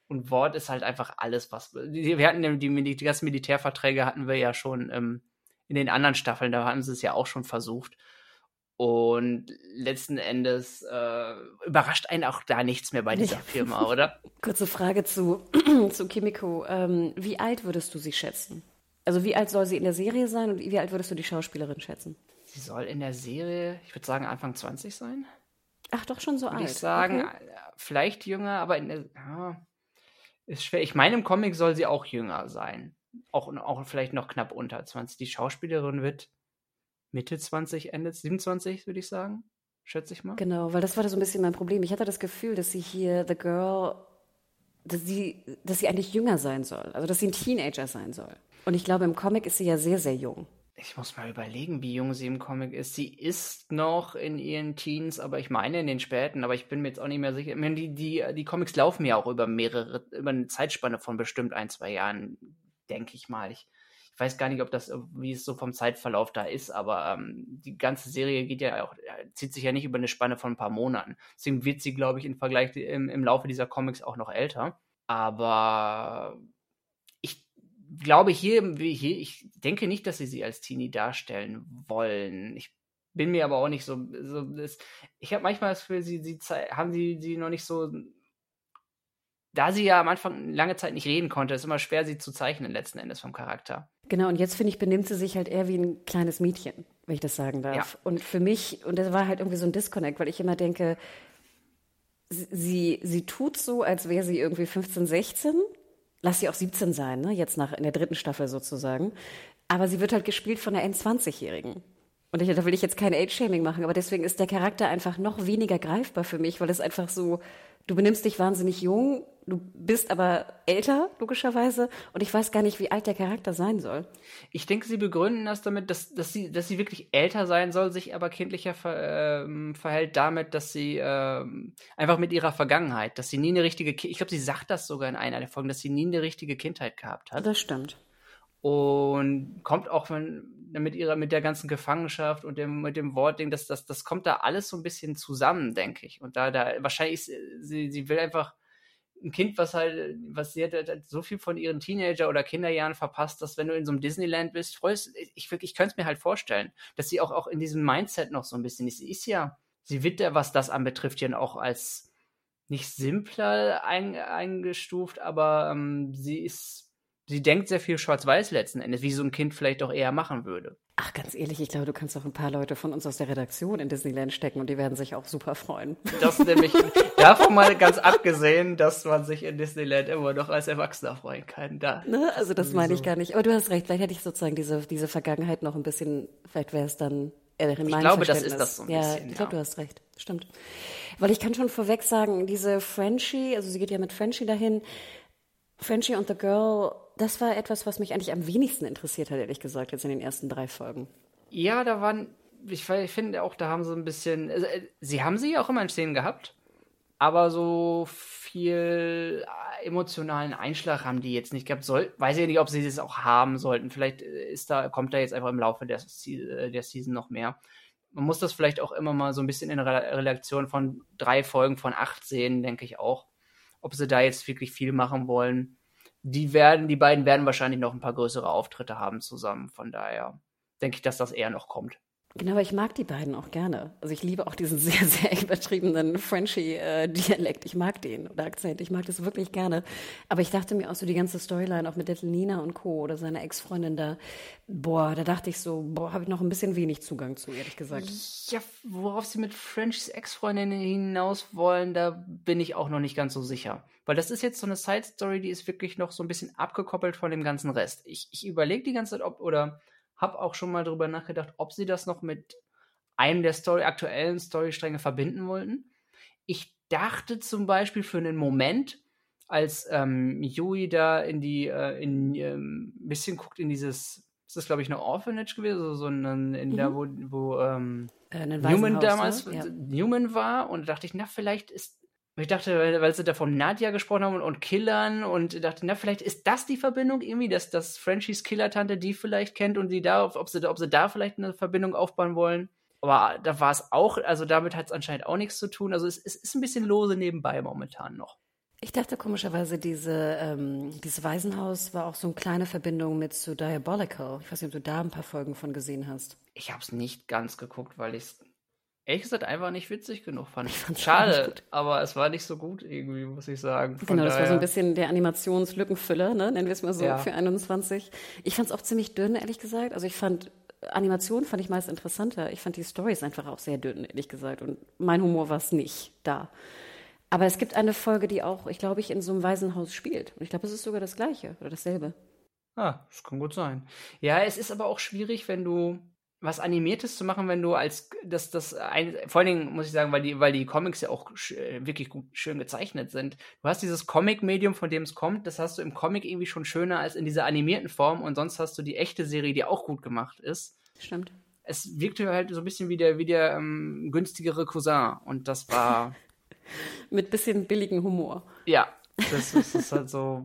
und Wort ist halt einfach alles, was. Wir hatten die, die, die ganzen Militärverträge hatten wir ja schon ähm, in den anderen Staffeln, da hatten sie es ja auch schon versucht. Und letzten Endes äh, überrascht einen auch da nichts mehr bei dieser Firma, oder? Kurze Frage zu, zu Kimiko. Ähm, wie alt würdest du sie schätzen? Also wie alt soll sie in der Serie sein und wie alt würdest du die Schauspielerin schätzen? Sie soll in der Serie, ich würde sagen, Anfang 20 sein. Ach, doch schon so Würde alt. ich sagen, Okay. äh, vielleicht jünger, aber in der, ja, ist schwer. Ich meine, im Comic soll sie auch jünger sein. Auch, auch vielleicht noch knapp unter 20. Die Schauspielerin wird Mitte 20, Ende 27, würde ich sagen. Schätze ich mal. Genau, weil das war so ein bisschen mein Problem. Ich hatte das Gefühl, dass sie hier The Girl, dass sie, dass sie eigentlich jünger sein soll. Also dass sie ein Teenager sein soll. Und ich glaube, im Comic ist sie ja sehr, sehr jung. Ich muss mal überlegen, wie jung sie im Comic ist. Sie ist noch in ihren Teens, aber ich meine in den späten, aber ich bin mir jetzt auch nicht mehr sicher. Ich meine, die, die, die Comics laufen ja auch über mehrere, über eine Zeitspanne von bestimmt ein, zwei Jahren, denke ich mal. Ich, ich weiß gar nicht, ob das, wie es so vom Zeitverlauf da ist, aber ähm, die ganze Serie geht ja auch, äh, zieht sich ja nicht über eine Spanne von ein paar Monaten. Deswegen wird sie, glaube ich, im Vergleich im, im Laufe dieser Comics auch noch älter. Aber ich glaube hier, hier, ich denke nicht, dass sie sie als Teenie darstellen wollen. Ich bin mir aber auch nicht so, so das, ich habe manchmal das Gefühl, sie, sie haben sie, sie noch nicht so, da sie ja am Anfang lange Zeit nicht reden konnte, ist immer schwer, sie zu zeichnen letzten Endes vom Charakter. Genau, und jetzt finde ich, benimmt sie sich halt eher wie ein kleines Mädchen, wenn ich das sagen darf. Ja. Und für mich, und das war halt irgendwie so ein Disconnect, weil ich immer denke, sie, sie tut so, als wäre sie irgendwie 15, 16. Lass sie auch 17 sein, ne? Jetzt nach in der dritten Staffel sozusagen. Aber sie wird halt gespielt von einer N20-Jährigen. Und ich, da will ich jetzt kein Age-Shaming machen, aber deswegen ist der Charakter einfach noch weniger greifbar für mich, weil es einfach so, du benimmst dich wahnsinnig jung, du bist aber älter, logischerweise, und ich weiß gar nicht, wie alt der Charakter sein soll. Ich denke, sie begründen das damit, dass, dass, sie, dass sie wirklich älter sein soll, sich aber kindlicher ver, ähm, verhält damit, dass sie ähm, einfach mit ihrer Vergangenheit, dass sie nie eine richtige, ich glaube, sie sagt das sogar in einer der Folgen, dass sie nie eine richtige Kindheit gehabt hat. Das stimmt. und kommt auch von, mit ihrer, mit der ganzen Gefangenschaft und dem, mit dem Wortding, das, das, das kommt da alles so ein bisschen zusammen, denke ich. Und da, da, wahrscheinlich, ist, sie, sie will einfach ein Kind, was halt, was sie hat, hat so viel von ihren Teenager- oder Kinderjahren verpasst, dass wenn du in so einem Disneyland bist, freust, ich wirklich, ich könnte es mir halt vorstellen, dass sie auch, auch in diesem Mindset noch so ein bisschen ist. Sie ist ja, sie wird ja, was das anbetrifft, ja auch als nicht simpler ein, eingestuft, aber ähm, sie ist, sie denkt sehr viel schwarz-weiß letzten Endes, wie so ein Kind vielleicht auch eher machen würde. Ach, ganz ehrlich, ich glaube, du kannst auch ein paar Leute von uns aus der Redaktion in Disneyland stecken und die werden sich auch super freuen. Das nämlich, davon mal ganz abgesehen, dass man sich in Disneyland immer noch als Erwachsener freuen kann. Da. Ne? Also das meine ich gar nicht. Aber du hast recht, vielleicht hätte ich sozusagen diese, diese Vergangenheit noch ein bisschen, vielleicht wäre es dann eher in meinem glaube, das ist das so ein ja, bisschen, ich glaube, ja. du hast recht. Stimmt. Weil ich kann schon vorweg sagen, diese Frenchie, also sie geht ja mit Frenchie dahin, Frenchie und The Girl, das war etwas, was mich eigentlich am wenigsten interessiert hat, ehrlich gesagt, jetzt in den ersten drei Folgen. Ja, da waren, ich, finde auch, da haben sie ein bisschen, äh, sie haben sie auch immer in Szenen gehabt, aber so viel äh, emotionalen Einschlag haben die jetzt nicht gehabt. Soll, weiß ich nicht, ob sie das auch haben sollten. Vielleicht äh, ist da, kommt da jetzt einfach im Laufe der, der Season noch mehr. Man muss das vielleicht auch immer mal so ein bisschen in Re Relation von drei Folgen von acht sehen, denke ich auch. Ob sie da jetzt wirklich viel machen wollen. Die werden, die beiden werden wahrscheinlich noch ein paar größere Auftritte haben zusammen. Von daher denke ich, dass das eher noch kommt. Genau, aber ich mag die beiden auch gerne. Also ich liebe auch diesen sehr, sehr übertriebenen Frenchie-Dialekt. Ich mag den oder Akzent. Ich mag das wirklich gerne. Aber ich dachte mir auch so die ganze Storyline, auch mit Little Nina und Co. oder seiner Ex-Freundin da, boah, da dachte ich so, boah, habe ich noch ein bisschen wenig Zugang zu, ehrlich gesagt. Ja, worauf sie mit Frenchies Ex-Freundin hinaus wollen, da bin ich auch noch nicht ganz so sicher. Weil das ist jetzt so eine Side-Story, die ist wirklich noch so ein bisschen abgekoppelt von dem ganzen Rest. Ich, ich überlege die ganze Zeit, ob, oder habe auch schon mal drüber nachgedacht, ob sie das noch mit einem der Story, aktuellen Storystränge verbinden wollten. Ich dachte zum Beispiel für einen Moment, als ähm, Yui da in die, äh, in ähm, ein bisschen guckt in dieses, ist das glaube ich eine Orphanage gewesen, so, so ein, in mhm. da, wo, wo ähm, äh, Newman damals, ne? ja. Newman war und da dachte ich, na, vielleicht ist ich dachte, weil sie da vom Nadja gesprochen haben und, und Killern und dachte, na, vielleicht ist das die Verbindung irgendwie, dass das Frenchies Killer-Tante die vielleicht kennt und die da, ob sie, ob sie da vielleicht eine Verbindung aufbauen wollen. Aber da war es auch, also damit hat es anscheinend auch nichts zu tun. Also es, es, ist ein bisschen lose nebenbei momentan noch. Ich dachte komischerweise, diese, ähm, dieses Waisenhaus war auch so eine kleine Verbindung mit zu Diabolical. Ich weiß nicht, ob du da ein paar Folgen von gesehen hast. Ich habe es nicht ganz geguckt, weil ich es ehrlich gesagt einfach nicht witzig genug fand. Ich schade, aber es war nicht so gut irgendwie, muss ich sagen. Von genau, das war so ein bisschen der Animationslückenfüller, ne? nennen wir es mal so, ja. für 21. Ich fand es auch ziemlich dünn, ehrlich gesagt. Also ich fand Animation fand ich meist interessanter. Ich fand die Stories einfach auch sehr dünn, ehrlich gesagt. Und mein Humor war es nicht da. Aber es gibt eine Folge, die auch, ich glaube, ich in so einem Waisenhaus spielt. Und ich glaube, es ist sogar das gleiche oder dasselbe. Ah, das kann gut sein. Ja, es ist aber auch schwierig, wenn du was Animiertes zu machen, wenn du als das das ein, vor allen Dingen muss ich sagen, weil die weil die Comics ja auch äh, wirklich gut schön gezeichnet sind. Du hast dieses Comic-Medium, von dem es kommt, das hast du im Comic irgendwie schon schöner als in dieser animierten Form und sonst hast du die echte Serie, die auch gut gemacht ist. Stimmt. Es wirkte halt so ein bisschen wie der wie der ähm, günstigere Cousin und das war Mit bisschen billigen Humor. Ja, das, das ist halt so.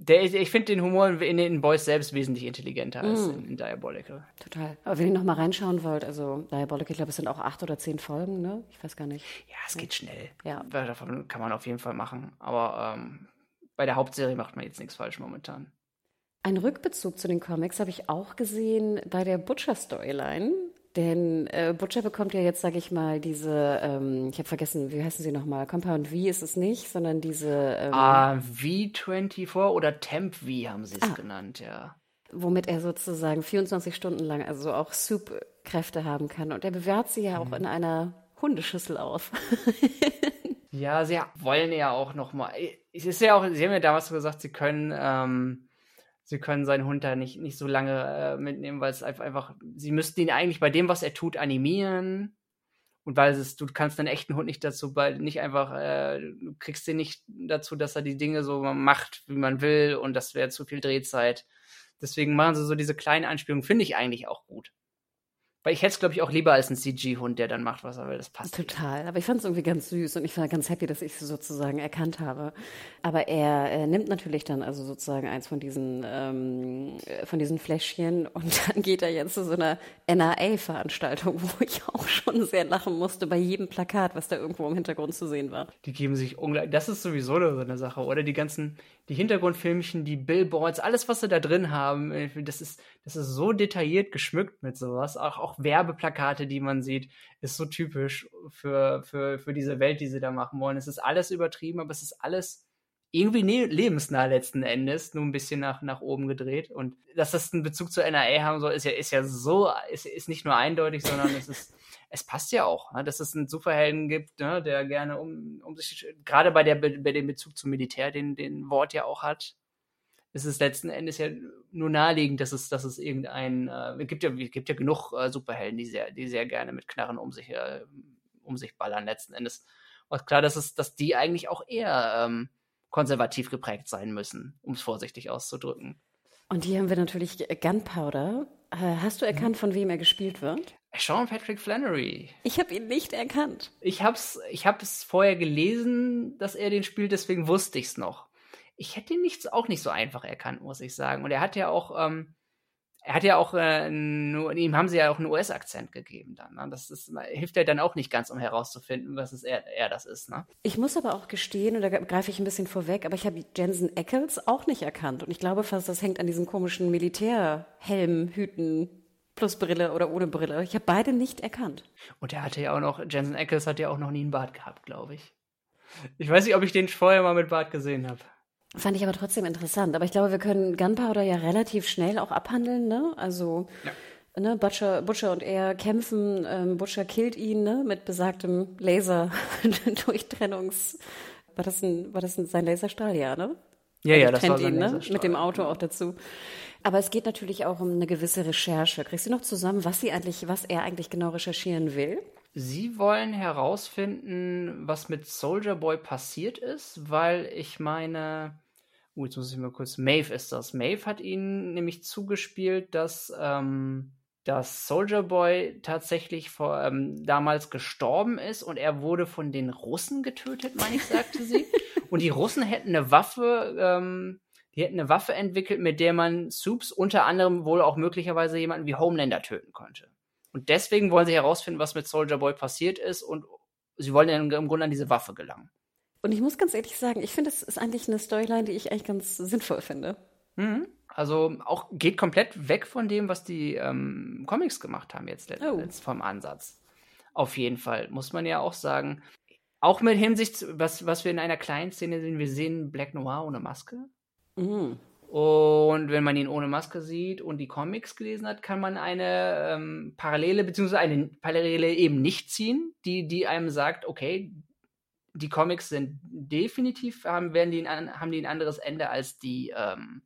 Der, ich finde den Humor in den Boys selbst wesentlich intelligenter als mm. in, in, Diabolical. Total. Aber wenn ihr noch mal reinschauen wollt, also Diabolical, ich glaube, es sind auch acht oder zehn Folgen, ne? Ich weiß gar nicht. Ja, es geht schnell. Ja. Davon kann man auf jeden Fall machen. Aber ähm, bei der Hauptserie macht man jetzt nichts falsch momentan. Ein Rückbezug zu den Comics habe ich auch gesehen bei der Butcher-Storyline. Denn äh, Butcher bekommt ja jetzt, sage ich mal, diese, ähm, ich habe vergessen, wie heißen sie nochmal? Compound V ist es nicht, sondern diese. Ähm, ah, V24 oder Temp V haben sie es ah, genannt, ja. Womit er sozusagen 24 Stunden lang, also auch Soup-Kräfte haben kann. Und er bewährt sie ja auch mhm. in einer Hundeschüssel auf. ja, sie wollen ja auch nochmal. Es ist ja auch, sie haben ja damals gesagt, sie können. Ähm, sie können seinen Hund da nicht, nicht so lange äh, mitnehmen, weil es einfach, sie müssten ihn eigentlich bei dem, was er tut, animieren. Und weil es, du kannst einen echten Hund nicht dazu, nicht einfach, äh, du kriegst ihn nicht dazu, dass er die Dinge so macht, wie man will, und das wäre zu viel Drehzeit. Deswegen machen sie so diese kleinen Anspielungen, finde ich eigentlich auch gut. Weil ich hätte es, glaube ich, auch lieber als ein CG-Hund, der dann macht, was er will. Das passt. Total. Aber ich fand es irgendwie ganz süß und ich war ganz happy, dass ich es sozusagen erkannt habe. Aber er äh, nimmt natürlich dann also sozusagen eins von diesen, ähm, von diesen Fläschchen und dann geht er jetzt zu so einer NRA-Veranstaltung, wo ich auch schon sehr lachen musste bei jedem Plakat, was da irgendwo im Hintergrund zu sehen war. Die geben sich unglaublich. Das ist sowieso so eine Sache. Oder die ganzen, die Hintergrundfilmchen, die Billboards, alles, was sie da drin haben, äh, das ist, das ist so detailliert geschmückt mit sowas. Auch, auch Werbeplakate, die man sieht, ist so typisch für, für, für diese Welt, die sie da machen wollen. Es ist alles übertrieben, aber es ist alles irgendwie ne lebensnah letzten Endes, nur ein bisschen nach, nach oben gedreht. Und dass das einen Bezug zur NRA haben soll, ist ja, ist ja so, ist, ist nicht nur eindeutig, sondern es ist, es passt ja auch, ne, dass es einen Superhelden gibt, ne, der gerne um, um sich, gerade bei der, bei dem Bezug zum Militär, den, den Wort ja auch hat, ist es letzten Endes ja nur naheliegend, dass es, dass es irgendein, äh, gibt ja, gibt ja genug äh, Superhelden, die sehr, die sehr gerne mit Knarren um sich, äh, um sich ballern letzten Endes. Und klar, dass es, dass die eigentlich auch eher ähm, konservativ geprägt sein müssen, um es vorsichtig auszudrücken. Und hier haben wir natürlich Gunpowder. Äh, hast du erkannt, von wem er gespielt wird? Sean Patrick Flannery. Ich habe ihn nicht erkannt. Ich habe es ich hab's vorher gelesen, dass er den spielt, deswegen wusste ich es noch. Ich hätte ihn nicht, auch nicht so einfach erkannt, muss ich sagen. Und er hat ja auch ähm, er hat ja auch, äh, nur, ihm haben sie ja auch einen US-Akzent gegeben dann. Ne? Das ist, hilft ja dann auch nicht ganz, um herauszufinden, was es er, er das ist. Ne? Ich muss aber auch gestehen, und da greife ich ein bisschen vorweg, aber ich habe Jensen Eccles auch nicht erkannt. Und ich glaube fast, das hängt an diesen komischen Militärhelm, Hüten, plus Brille oder ohne Brille. Ich habe beide nicht erkannt. Und er hatte ja auch noch, Jensen Eccles hat ja auch noch nie einen Bart gehabt, glaube ich. Ich weiß nicht, ob ich den vorher mal mit Bart gesehen habe. Fand ich aber trotzdem interessant. Aber ich glaube, wir können Gunpowder ja relativ schnell auch abhandeln, ne? Also, ja. ne, Butcher, Butcher und er kämpfen, ähm, Butcher killt ihn, ne, mit besagtem Laser-Durchtrennungs. War das, ein, war das ein, sein Laserstrahl, ja, ne? Ja, ja, das war ihn, ne? Mit dem Auto auch dazu. Aber es geht natürlich auch um eine gewisse Recherche. Kriegst du noch zusammen, was sie eigentlich, was er eigentlich genau recherchieren will? Sie wollen herausfinden, was mit Soldier Boy passiert ist, weil ich meine, uh, jetzt muss ich mal kurz, Maeve ist das. Maeve hat ihnen nämlich zugespielt, dass, ähm, dass Soldier Boy tatsächlich vor, ähm, damals gestorben ist und er wurde von den Russen getötet, meine ich, sagte sie. Und die Russen hätten eine Waffe, ähm, die hätten eine Waffe entwickelt, mit der man Soups unter anderem wohl auch möglicherweise jemanden wie Homelander töten konnte. Und deswegen wollen sie herausfinden, was mit Soldier Boy passiert ist und sie wollen im Grunde an diese Waffe gelangen. Und ich muss ganz ehrlich sagen, ich finde, es ist eigentlich eine Storyline, die ich eigentlich ganz sinnvoll finde. Mhm. Also auch geht komplett weg von dem, was die ähm, Comics gemacht haben jetzt, oh. jetzt vom Ansatz. Auf jeden Fall, muss man ja auch sagen. Auch mit Hinsicht, was, was wir in einer kleinen Szene sehen, wir sehen Black Noir ohne Maske. Mhm. Und wenn man ihn ohne Maske sieht und die Comics gelesen hat, kann man eine ähm, Parallele, beziehungsweise eine Parallele eben nicht ziehen, die, die einem sagt, okay, die Comics sind definitiv, haben, werden die ein, haben die ein anderes Ende als die, ähm,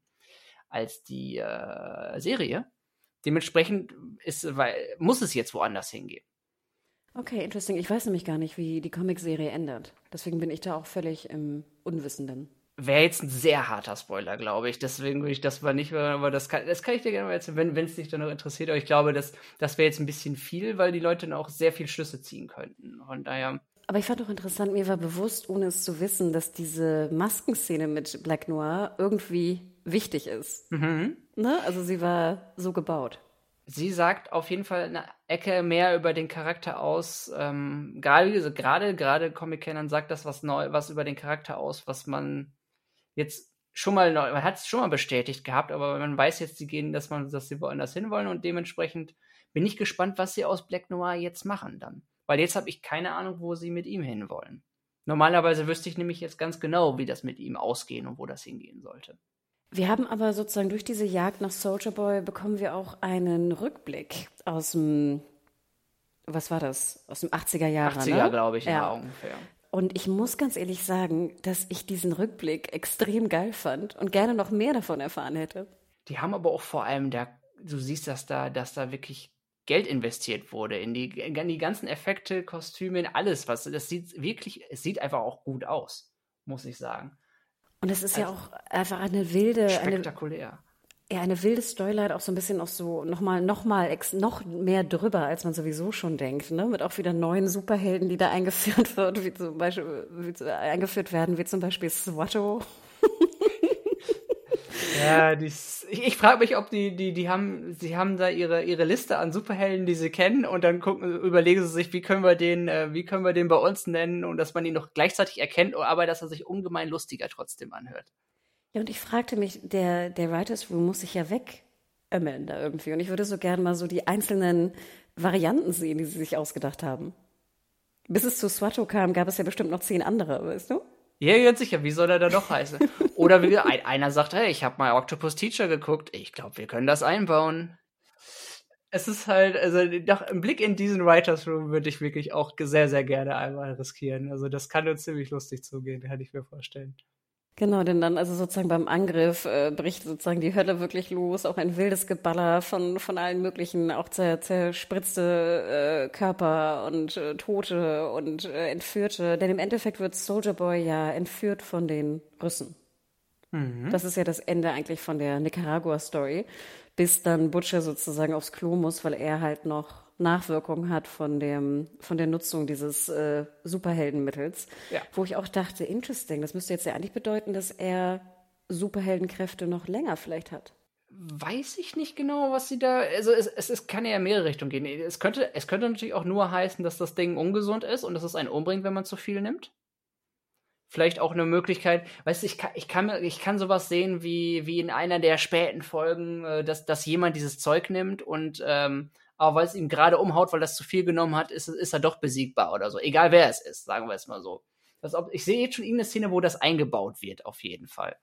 als die äh, Serie. Dementsprechend ist, weil, muss es jetzt woanders hingehen. Okay, interesting. Ich weiß nämlich gar nicht, wie die Comicserie ändert. Deswegen bin ich da auch völlig im Unwissenden. Wäre jetzt ein sehr harter Spoiler, glaube ich. Deswegen würde ich das mal nicht, aber das kann, das kann ich dir gerne mal erzählen, wenn es dich dann noch interessiert. Aber ich glaube, das, das wäre jetzt ein bisschen viel, weil die Leute dann auch sehr viel Schlüsse ziehen könnten. Von daher. Aber ich fand auch interessant, mir war bewusst, ohne es zu wissen, dass diese Maskenszene mit Black Noir irgendwie wichtig ist. Mhm. Ne? Also sie war so gebaut sie sagt auf jeden Fall eine Ecke mehr über den Charakter aus. Ähm, gerade, gerade, gerade Comic-Kennern sagt das was neu, was über den Charakter aus, was man jetzt schon mal, man hat es schon mal bestätigt gehabt, aber man weiß jetzt, sie gehen, dass man, dass sie woanders hinwollen und dementsprechend bin ich gespannt, was sie aus Black Noir jetzt machen dann. Weil jetzt habe ich keine Ahnung, wo sie mit ihm hinwollen. Normalerweise wüsste ich nämlich jetzt ganz genau, wie das mit ihm ausgehen und wo das hingehen sollte. Wir haben aber sozusagen durch diese Jagd nach Soldier Boy bekommen wir auch einen Rückblick aus dem, was war das? Aus dem 80er Jahre. 80er, ne? glaube ich, ja. ja, ungefähr. Und ich muss ganz ehrlich sagen, dass ich diesen Rückblick extrem geil fand und gerne noch mehr davon erfahren hätte. Die haben aber auch vor allem da, du siehst, dass da, dass da wirklich Geld investiert wurde in die, in die ganzen Effekte, Kostüme, in alles, was, das sieht wirklich, es sieht einfach auch gut aus, muss ich sagen. Und es ist also, ja auch einfach eine wilde. Spektakulär. Eine, ja, eine wilde Storyline, auch so ein bisschen auch so nochmal, nochmal, noch mehr drüber, als man sowieso schon denkt, ne? Mit auch wieder neuen Superhelden, die da eingeführt wird, wie zum Beispiel, wie, eingeführt werden, wie zum Beispiel Swatto. Ja, die, ich, ich frage mich, ob die, die, die haben, sie haben da ihre, ihre Liste an Superhelden, die sie kennen, und dann gucken, überlegen sie sich, wie können wir den, äh, wie können wir den bei uns nennen, und dass man ihn noch gleichzeitig erkennt, aber dass er sich ungemein lustiger trotzdem anhört. Ja, und ich fragte mich, der, der Writers Room muss sich ja wegömmeln da irgendwie. Und ich würde so gerne mal so die einzelnen Varianten sehen, die sie sich ausgedacht haben. Bis es zu Swatto kam, gab es ja bestimmt noch zehn andere, weißt du? Ja, ganz sicher, wie soll er da noch heißen? Oder wie ein, einer sagt, hey, ich habe mal Octopus Teacher geguckt, ich glaube, wir können das einbauen. Es ist halt, also doch, ein Blick in diesen Writers Room würde ich wirklich auch sehr, sehr gerne einmal riskieren. Also das kann uns ziemlich lustig zugehen, kann ich mir vorstellen. Genau, denn dann also sozusagen beim Angriff äh, bricht sozusagen die Hölle wirklich los, auch ein wildes Geballer von, von allen möglichen, auch zer, zerspritzte äh, Körper und äh, Tote und äh, Entführte. Denn im Endeffekt wird Soldier Boy ja entführt von den Russen. Mhm. Das ist ja das Ende eigentlich von der Nicaragua-Story, bis dann Butcher sozusagen aufs Klo muss, weil er halt noch Nachwirkungen hat von, dem, von der Nutzung dieses äh, Superheldenmittels. Ja. Wo ich auch dachte, interesting, das müsste jetzt ja eigentlich bedeuten, dass er Superheldenkräfte noch länger vielleicht hat. Weiß ich nicht genau, was sie da. Also es, es, es kann ja in mehrere Richtungen gehen. Es könnte, es könnte natürlich auch nur heißen, dass das Ding ungesund ist und dass es einen umbringt, wenn man zu viel nimmt vielleicht auch eine Möglichkeit, weißt du, ich kann, ich kann, ich kann sowas sehen wie, wie in einer der späten Folgen, äh, dass, dass jemand dieses Zeug nimmt und ähm, aber weil es ihm gerade umhaut, weil das zu viel genommen hat, ist, ist er doch besiegbar oder so. Egal wer es ist, sagen wir es mal so. Das, ich sehe jetzt schon irgendeine Szene, wo das eingebaut wird, auf jeden Fall.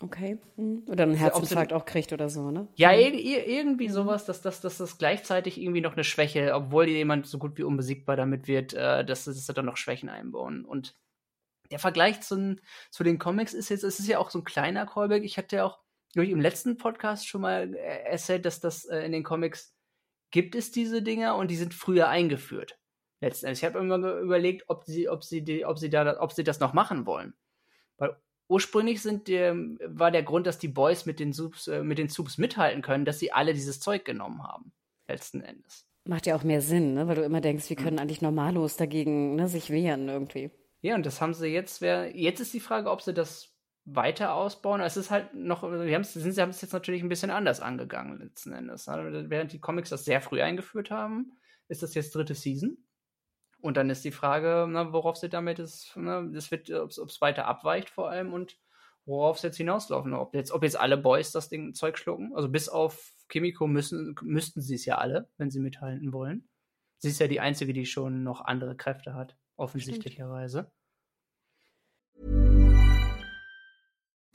Okay. Hm. Oder einen Herzinfarkt auch kriegt oder so, ne? Ja, mhm. irgendwie sowas, dass, dass, dass das gleichzeitig irgendwie noch eine Schwäche, obwohl jemand so gut wie unbesiegbar damit wird, äh, dass, dass sie dann noch Schwächen einbauen. Und der Vergleich zu, zu den Comics ist jetzt, es ist ja auch so ein kleiner Callback. Ich hatte ja auch ich, im letzten Podcast schon mal äh, erzählt, dass das äh, in den Comics gibt es diese Dinger und die sind früher eingeführt. Letzten Endes. Ich habe immer überlegt, ob sie, ob sie, die, ob sie da, ob sie das noch machen wollen. Weil ursprünglich sind die, war der Grund, dass die Boys mit den Subs, äh, mit den Subs mithalten können, dass sie alle dieses Zeug genommen haben. Letzten Endes. Macht ja auch mehr Sinn, ne? weil du immer denkst, wie können eigentlich Normalos dagegen ne, sich wehren irgendwie. Ja, und das haben sie jetzt. Wär, jetzt ist die Frage, ob sie das weiter ausbauen. Es ist halt noch, wir haben es jetzt natürlich ein bisschen anders angegangen letzten Endes. Ne? Während die Comics das sehr früh eingeführt haben, ist das jetzt dritte Season. Und dann ist die Frage, na, worauf sie damit ist, ne, das wird, ob es weiter abweicht vor allem und worauf es jetzt hinauslaufen. Ob jetzt, ob jetzt alle Boys das Ding Zeug schlucken. Also bis auf Kimiko müssen, müssten sie es ja alle, wenn sie mithalten wollen. Sie ist ja die Einzige, die schon noch andere Kräfte hat, offensichtlicherweise.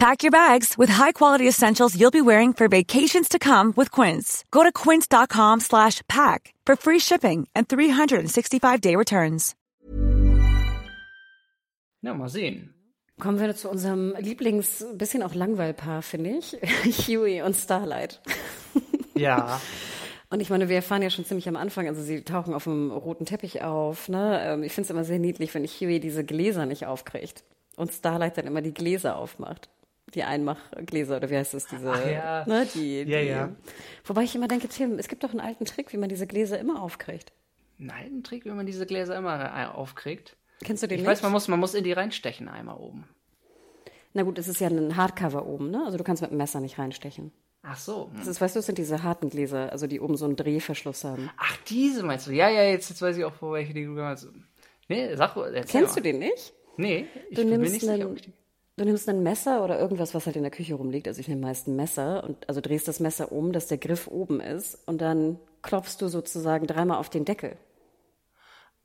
Pack your bags with high-quality essentials you'll be wearing for vacations to come with Quince. Go to quince.com slash pack for free shipping and 365-day returns. Na, mal sehen. Kommen wir zu unserem Lieblings-, bisschen auch Langweilpaar, finde ich. Huey und Starlight. Ja. Und ich meine, wir erfahren ja schon ziemlich am Anfang, also sie tauchen auf dem roten Teppich auf. Ne? Ähm, ich finde es immer sehr niedlich, wenn Huey diese Gläser nicht aufkriegt und Starlight dann immer die Gläser aufmacht. Die Einmachgläser, oder wie heißt das? Diese, Ach ja. Ne, die, ja, die, ja. Wobei ich immer denke, Tim, es gibt doch einen alten Trick, wie man diese Gläser immer aufkriegt. Einen alten Trick, wie man diese Gläser immer aufkriegt? Kennst du den Ich nicht? weiß, man muss, man muss in die reinstechen einmal oben. Na gut, es ist ja ein Hardcover oben, ne? Also du kannst mit dem Messer nicht reinstechen. Ach so. Das ist, weißt du, das sind diese harten Gläser, also die oben so einen Drehverschluss haben. Ach, diese meinst du? Ja, ja, jetzt, jetzt weiß ich auch, wo welche die du meinst. Nee, sag erzähl Kennst mal. du den nicht? Nee, ich Du bin mir nimmst, nicht sicher. einen, ob ich die- du nimmst ein Messer oder irgendwas, was halt in der Küche rumliegt. Also ich nehme meist ein Messer und also drehst das Messer um, dass der Griff oben ist und dann klopfst du sozusagen dreimal auf den Deckel.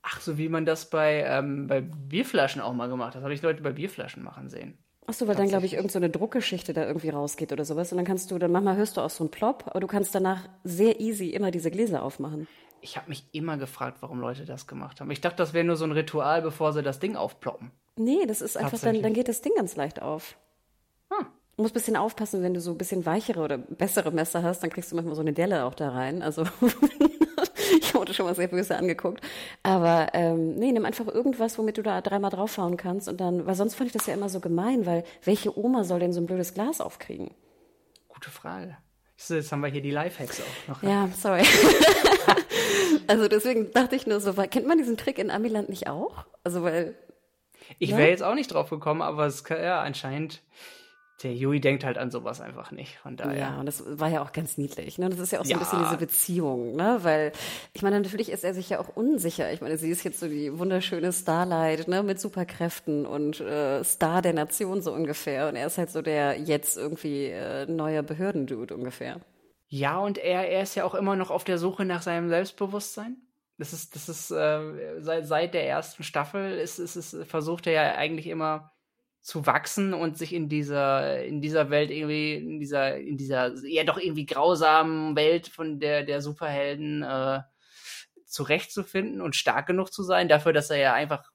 Ach, so wie man das bei, ähm, bei Bierflaschen auch mal gemacht hat. Das habe ich Leute bei Bierflaschen machen sehen. Ach so, weil dann glaube ich irgend so eine Druckgeschichte da irgendwie rausgeht oder sowas und dann kannst du dann manchmal hörst du auch so einen Plop, aber du kannst danach sehr easy immer diese Gläser aufmachen. Ich habe mich immer gefragt, warum Leute das gemacht haben. Ich dachte, das wäre nur so ein Ritual, bevor sie das Ding aufploppen. Nee, das ist einfach dann dann geht das Ding ganz leicht auf. Hm. Du musst ein bisschen aufpassen, wenn du so ein bisschen weichere oder bessere Messer hast, dann kriegst du manchmal so eine Delle auch da rein. Also ich wurde schon mal sehr böse angeguckt. Aber ähm, nee, nimm einfach irgendwas, womit du da dreimal draufhauen kannst und dann, weil sonst fand ich das ja immer so gemein, weil welche Oma soll denn so ein blödes Glas aufkriegen? Gute Frage. Jetzt haben wir hier die Lifehacks auch noch. Ja, sorry. also deswegen dachte ich nur so, kennt man diesen Trick in Amiland nicht auch? Also weil Ich Ja? wäre jetzt auch nicht drauf gekommen, aber es kann, ja, anscheinend, der Yui denkt halt an sowas einfach nicht. Von daher. Ja, und das war ja auch ganz niedlich. Ne? Das ist ja auch so ein Ja. bisschen diese Beziehung, ne? Weil, ich meine, natürlich ist er sich ja auch unsicher. Ich meine, sie ist jetzt so die wunderschöne Starlight, ne, mit Superkräften und äh, Star der Nation so ungefähr. Und er ist halt so der jetzt irgendwie äh, neuer Behördendude ungefähr. Ja, und er, er ist ja auch immer noch auf der Suche nach seinem Selbstbewusstsein. Das ist, das ist, äh, seit, seit der ersten Staffel ist, ist, ist, versucht er ja eigentlich immer zu wachsen und sich in dieser, in dieser Welt irgendwie, in dieser, in dieser ja doch irgendwie grausamen Welt von der, der Superhelden äh, zurechtzufinden und stark genug zu sein, dafür, dass er ja einfach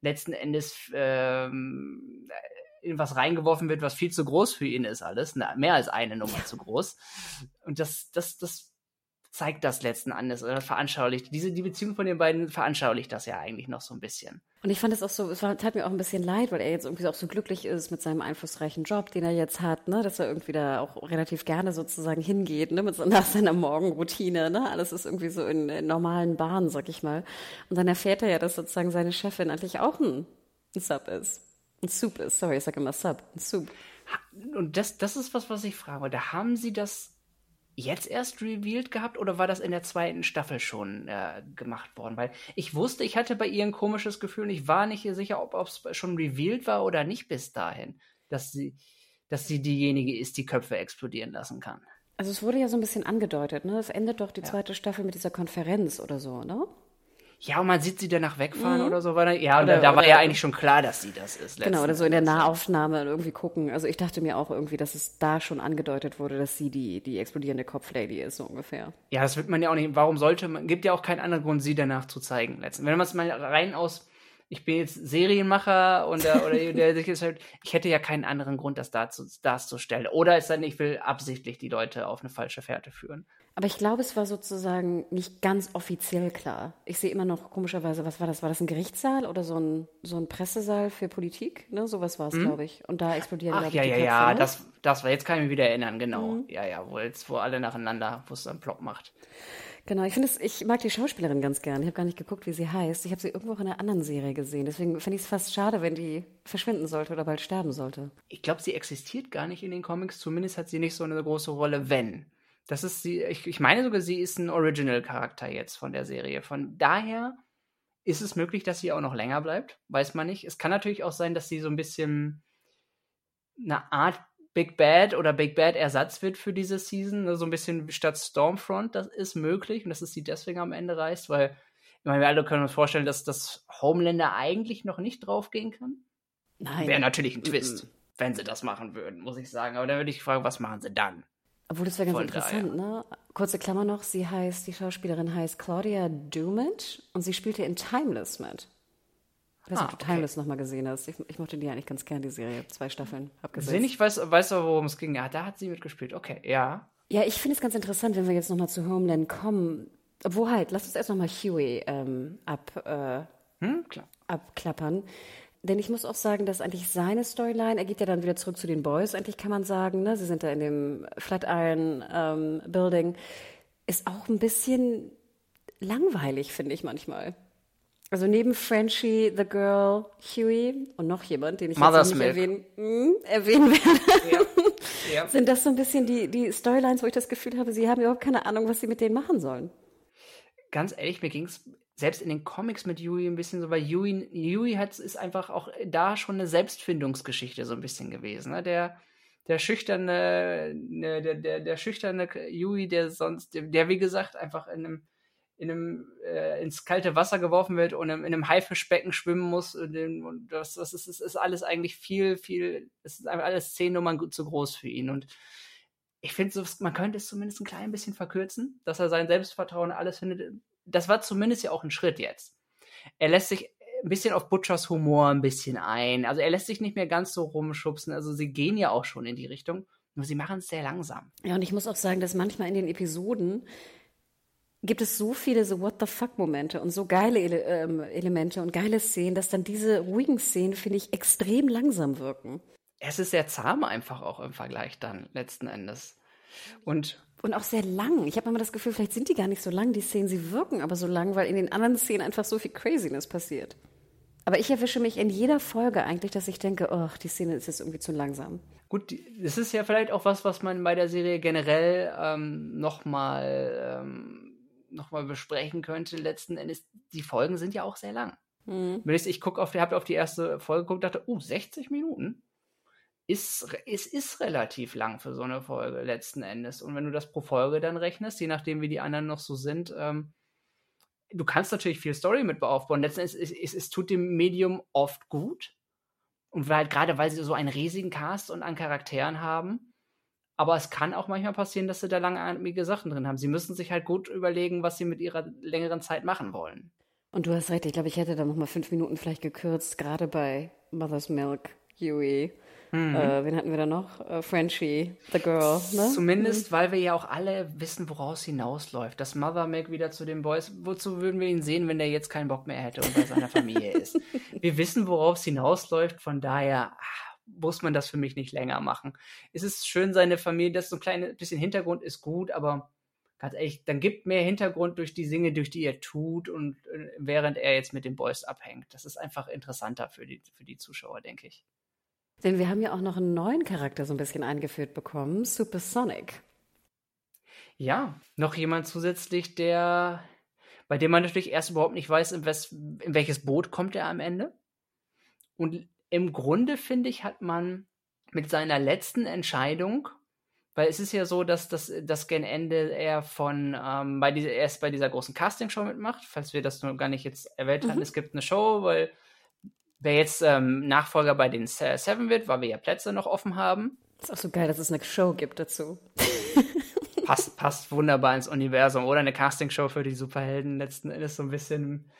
letzten Endes ähm, in was reingeworfen wird, was viel zu groß für ihn ist alles. Na, mehr als eine Nummer zu groß. Und das, das, das zeigt das letzten Endes oder veranschaulicht. Diese, die Beziehung von den beiden veranschaulicht das ja eigentlich noch so ein bisschen. Und ich fand es auch so, es war, tat mir auch ein bisschen leid, weil er jetzt irgendwie auch so glücklich ist mit seinem einflussreichen Job, den er jetzt hat, ne, dass er irgendwie da auch relativ gerne sozusagen hingeht, ne, mit so, nach seiner Morgenroutine, ne, alles ist irgendwie so in, in normalen Bahnen, sag ich mal. Und dann erfährt er ja, dass sozusagen seine Chefin eigentlich auch ein, ein Sub ist. Ein Soup ist, sorry, ich sag immer Sub, ein Soup. Und das, das ist was, was ich fragen wollte. Haben sie das jetzt erst revealed gehabt oder war das in der zweiten Staffel schon äh, gemacht worden? Weil ich wusste, ich hatte bei ihr ein komisches Gefühl und ich war nicht sicher, ob es schon revealed war oder nicht bis dahin, dass sie, dass sie diejenige ist, die Köpfe explodieren lassen kann. Also es wurde ja so ein bisschen angedeutet, ne? Es endet doch die zweite Staffel mit dieser Konferenz oder so, ne? Ja, und man sieht sie danach wegfahren mhm. oder so weiter. Ja, oder, da, war ja eigentlich schon klar, dass sie das ist. Genau, oder so in der Nahaufnahme irgendwie gucken. Also ich dachte mir auch irgendwie, dass es da schon angedeutet wurde, dass sie die, die explodierende Kopflady ist, so ungefähr. Ja, das wird man ja auch nicht. Warum sollte man, gibt ja auch keinen anderen Grund, sie danach zu zeigen. Letzten. Wenn man es mal rein aus ich bin jetzt Serienmacher und der, oder der sich ist halt, ich hätte ja keinen anderen Grund, das darzustellen. Oder es sei denn, ich will absichtlich die Leute auf eine falsche Fährte führen. Aber ich glaube, es war sozusagen nicht ganz offiziell klar. Ich sehe immer noch komischerweise, was war das? War das ein Gerichtssaal oder so ein, so ein Pressesaal für Politik? Ne? Sowas war es, hm? glaube ich. Und da explodieren Ach, ja, ja, Köpfe, ja, ne? das, das war, jetzt kann ich mich wieder erinnern, genau. Mhm. Ja, ja, wo jetzt, wo alle nacheinander, wo es dann Plop macht. Genau, ich finde es, ich mag die Schauspielerin ganz gern. Ich habe gar nicht geguckt, wie sie heißt. Ich habe sie irgendwo auch in einer anderen Serie gesehen. Deswegen finde ich es fast schade, wenn die verschwinden sollte oder bald sterben sollte. Ich glaube, sie existiert gar nicht in den Comics. Zumindest hat sie nicht so eine große Rolle, wenn. Das ist sie, ich, ich meine sogar, sie ist ein Original-Charakter jetzt von der Serie. Von daher ist es möglich, dass sie auch noch länger bleibt. Weiß man nicht. Es kann natürlich auch sein, dass sie so ein bisschen eine Art Big Bad oder Big Bad Ersatz wird für diese Season. Ne? So ein bisschen statt Stormfront, das ist möglich und dass es sie deswegen am Ende reißt, weil ich meine, wir alle können uns vorstellen, dass das Homelander eigentlich noch nicht draufgehen kann. Nein. Wäre natürlich ein Twist, mhm. wenn sie das machen würden, muss ich sagen. Aber dann würde ich fragen, was machen sie dann? Obwohl, das wäre ganz interessant, daher. ne? Kurze Klammer noch, sie heißt, die Schauspielerin heißt Claudia Dumit und sie spielte in Timeless mit. Ich weiß nicht, ah, ob du Timeless okay. nochmal gesehen hast. Ich, ich, mochte die eigentlich ganz gern, die Serie. Zwei Staffeln abgesetzt. Sehen, ich weiß, weiß aber, worum es ging. Ja, da hat sie mitgespielt. Okay, ja. Ja, ich finde es ganz interessant, wenn wir jetzt nochmal zu Homeland kommen. Obwohl halt, lass uns erst nochmal Huey ähm, ab, äh, hm? abklappern. Denn ich muss auch sagen, dass eigentlich seine Storyline, er geht ja dann wieder zurück zu den Boys, eigentlich kann man sagen, ne? sie sind da in dem Flatiron ähm, Building, ist auch ein bisschen langweilig, finde ich manchmal. Also neben Frenchie, The Girl, Huey und noch jemand, den ich Mother's jetzt nicht erwähnen, hm, erwähnen werde, ja. Ja. sind das so ein bisschen die, die Storylines, wo ich das Gefühl habe, sie haben überhaupt keine Ahnung, was sie mit denen machen sollen. Ganz ehrlich, mir ging es selbst in den Comics mit Huey ein bisschen so, weil Huey, Huey hat, ist einfach auch da schon eine Selbstfindungsgeschichte so ein bisschen gewesen. Ne? Der, der schüchterne, ne, der, der, der schüchterne Huey, der sonst, der, der wie gesagt einfach in einem in einem, äh, ins kalte Wasser geworfen wird und in, in einem Haifischbecken schwimmen muss. Und, und das, das ist, ist, ist alles eigentlich viel, viel, es ist einfach alles zehn Nummern zu groß für ihn. Und ich finde, so, man könnte es zumindest ein klein bisschen verkürzen, dass er sein Selbstvertrauen alles findet. Das war zumindest ja auch ein Schritt jetzt. Er lässt sich ein bisschen auf Butchers Humor ein bisschen ein. Also er lässt sich nicht mehr ganz so rumschubsen. Also sie gehen ja auch schon in die Richtung. Nur sie machen es sehr langsam. Ja, und ich muss auch sagen, dass manchmal in den Episoden gibt es so viele so What the fuck Momente und so geile Ele ähm, Elemente und geile Szenen, dass dann diese ruhigen Szenen, finde ich, extrem langsam wirken. Es ist sehr zahm einfach auch im Vergleich dann letzten Endes. Und und auch sehr lang. Ich habe immer das Gefühl, vielleicht sind die gar nicht so lang, die Szenen, sie wirken aber so lang, weil in den anderen Szenen einfach so viel Craziness passiert. Aber ich erwische mich in jeder Folge eigentlich, dass ich denke, oh, die Szene ist jetzt irgendwie zu langsam. Gut, das ist ja vielleicht auch was, was man bei der Serie generell ähm, nochmal ähm, nochmal besprechen könnte, letzten Endes, die Folgen sind ja auch sehr lang. Mhm. Ich gucke auf, habe auf die erste Folge geguckt, dachte, uh, 60 Minuten ist, ist, ist relativ lang für so eine Folge letzten Endes. Und wenn du das pro Folge dann rechnest, je nachdem wie die anderen noch so sind, ähm, du kannst natürlich viel Story mit aufbauen. Letzten Endes, es, es, es tut dem Medium oft gut. Und weil, gerade weil sie so einen riesigen Cast und an Charakteren haben, aber es kann auch manchmal passieren, dass sie da langatmige Sachen drin haben. Sie müssen sich halt gut überlegen, was sie mit ihrer längeren Zeit machen wollen. Und du hast recht, ich glaube, ich hätte da noch mal fünf Minuten vielleicht gekürzt, gerade bei Mother's Milk, Huey. Mhm. Äh, wen hatten wir da noch? Äh, Frenchie, The Girl. Ne? Zumindest, mhm. weil wir ja auch alle wissen, woraus hinausläuft. Dass Mother Milk wieder zu den Boys, wozu würden wir ihn sehen, wenn der jetzt keinen Bock mehr hätte und bei seiner Familie ist? Wir wissen, worauf es hinausläuft, von daher, ach, muss man das für mich nicht länger machen. Es ist schön, seine Familie, das so ein kleines bisschen Hintergrund ist gut, aber ganz ehrlich, dann gibt mehr Hintergrund durch die Dinge, durch die er tut und äh, während er jetzt mit den Boys abhängt. Das ist einfach interessanter für die, für die Zuschauer, denke ich. Denn wir haben ja auch noch einen neuen Charakter so ein bisschen eingeführt bekommen, Supersonic. Ja, noch jemand zusätzlich, der, bei dem man natürlich erst überhaupt nicht weiß, in, wes, in welches Boot kommt er am Ende. Und im Grunde, finde ich, hat man mit seiner letzten Entscheidung, Weil es ist ja so, dass das, das gen Ende er von ähm, bei dieser, erst bei dieser großen Castingshow mitmacht, falls wir das noch gar nicht jetzt erwähnt mhm. haben. Es gibt eine Show, weil wer jetzt ähm, Nachfolger bei den Seven wird, weil wir ja Plätze noch offen haben. Ist auch so geil, dass es eine Show gibt dazu. passt, passt wunderbar ins Universum. Oder eine Castingshow für die Superhelden letzten Endes so ein bisschen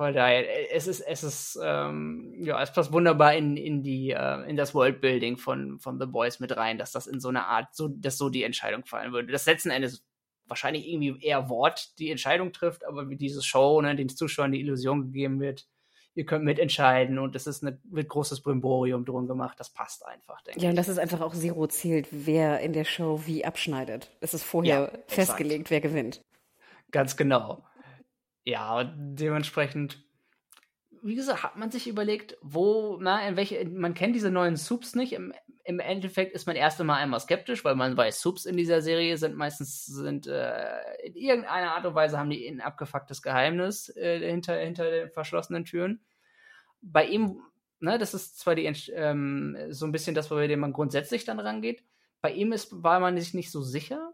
Voll daher, es ist, es ist, ähm, ja, es passt wunderbar in, in die, äh, in das Worldbuilding von, von The Boys mit rein, dass das in so einer Art, so, dass so die Entscheidung fallen würde. Das letzten Endes wahrscheinlich irgendwie eher Wort die Entscheidung trifft, aber wie diese Show, ne, den Zuschauern die Illusion gegeben wird, ihr könnt mitentscheiden und es ist eine, wird großes Brimborium drum gemacht, das passt einfach, denke ich. Ja, und das ist einfach auch Zero zählt, wer in der Show wie abschneidet. Es ist vorher ja, festgelegt, wer gewinnt. Ganz genau. Ja, dementsprechend, wie gesagt, hat man sich überlegt, wo, na, in welche, man kennt diese neuen Subs nicht. Im, im Endeffekt ist man erst einmal einmal skeptisch, weil man weiß, Subs in dieser Serie sind meistens, sind, äh, in irgendeiner Art und Weise haben die ein abgefucktes Geheimnis äh, hinter, hinter den verschlossenen Türen. Bei ihm, ne, das ist zwar die, ähm, so ein bisschen das, bei dem man grundsätzlich dann rangeht. Bei ihm ist, war man sich nicht so sicher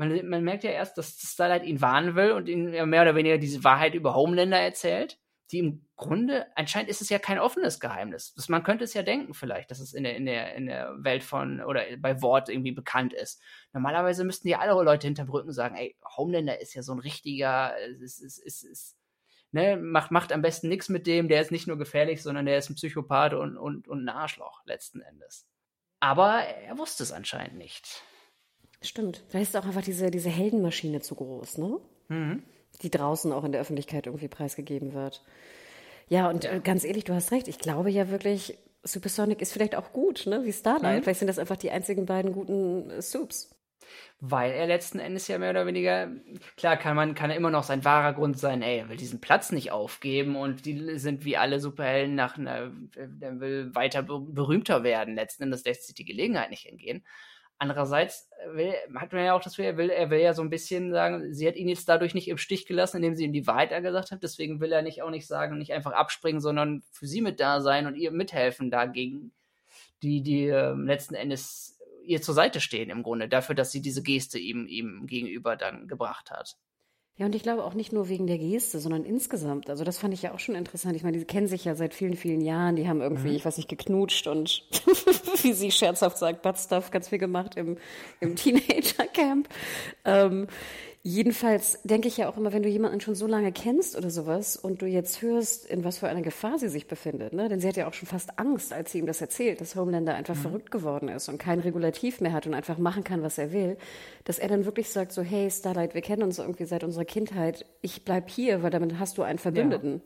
man, man merkt ja erst, dass Starlight ihn warnen will und ihn mehr oder weniger diese Wahrheit über Homelander erzählt, die im Grunde, anscheinend ist es ja kein offenes Geheimnis. Das, man könnte es ja denken vielleicht, dass es in der, in der, in der Welt von oder bei Wort irgendwie bekannt ist. Normalerweise müssten ja alle Leute hinter Brücken sagen, ey, Homelander ist ja so ein richtiger, ist, ist, ist, ist ne, macht, macht am besten nichts mit dem, der ist nicht nur gefährlich, sondern der ist ein Psychopath und, und, und ein Arschloch letzten Endes. Aber er wusste es anscheinend nicht. Stimmt. Da ist auch einfach diese, diese Heldenmaschine zu groß, ne? Mhm. Die draußen auch in der Öffentlichkeit irgendwie preisgegeben wird. Ja, und. Äh, ganz ehrlich, du hast recht. Ich glaube ja wirklich, Supersonic ist vielleicht auch gut, ne? Wie Starlight. Mhm. Vielleicht sind das einfach die einzigen beiden guten äh, Soups. Weil er letzten Endes ja mehr oder weniger, klar kann man, kann er immer noch sein wahrer Grund sein, ey, er will diesen Platz nicht aufgeben und die sind wie alle Superhelden nach einer, der will weiter berühmter werden. Letzten Endes lässt sich die Gelegenheit nicht entgehen. Andererseits will, hat man ja auch das Gefühl, er will, er will ja so ein bisschen sagen, sie hat ihn jetzt dadurch nicht im Stich gelassen, indem sie ihm die Wahrheit gesagt hat. Deswegen will er nicht auch nicht sagen, nicht einfach abspringen, sondern für sie mit da sein und ihr mithelfen dagegen, die, die äh, letzten Endes ihr zur Seite stehen im Grunde, dafür, dass sie diese Geste ihm, ihm gegenüber dann gebracht hat. Ja, und ich glaube auch nicht nur wegen der Geste, sondern insgesamt. Also das fand ich ja auch schon interessant. Ich meine, die kennen sich ja seit vielen, vielen Jahren. Die haben irgendwie, mhm. ich weiß nicht, geknutscht und wie sie scherzhaft sagt, Butt Stuff ganz viel gemacht im, im Teenager-Camp. Ähm, Jedenfalls denke ich ja auch immer, wenn du jemanden schon so lange kennst oder sowas und du jetzt hörst, in was für einer Gefahr sie sich befindet, ne? denn sie hat ja auch schon fast Angst, als sie ihm das erzählt, dass Homelander einfach mhm. verrückt geworden ist und kein Regulativ mehr hat und einfach machen kann, was er will, dass er dann wirklich sagt so, hey Starlight, wir kennen uns irgendwie seit unserer Kindheit, ich bleib hier, weil damit hast du einen Verbündeten.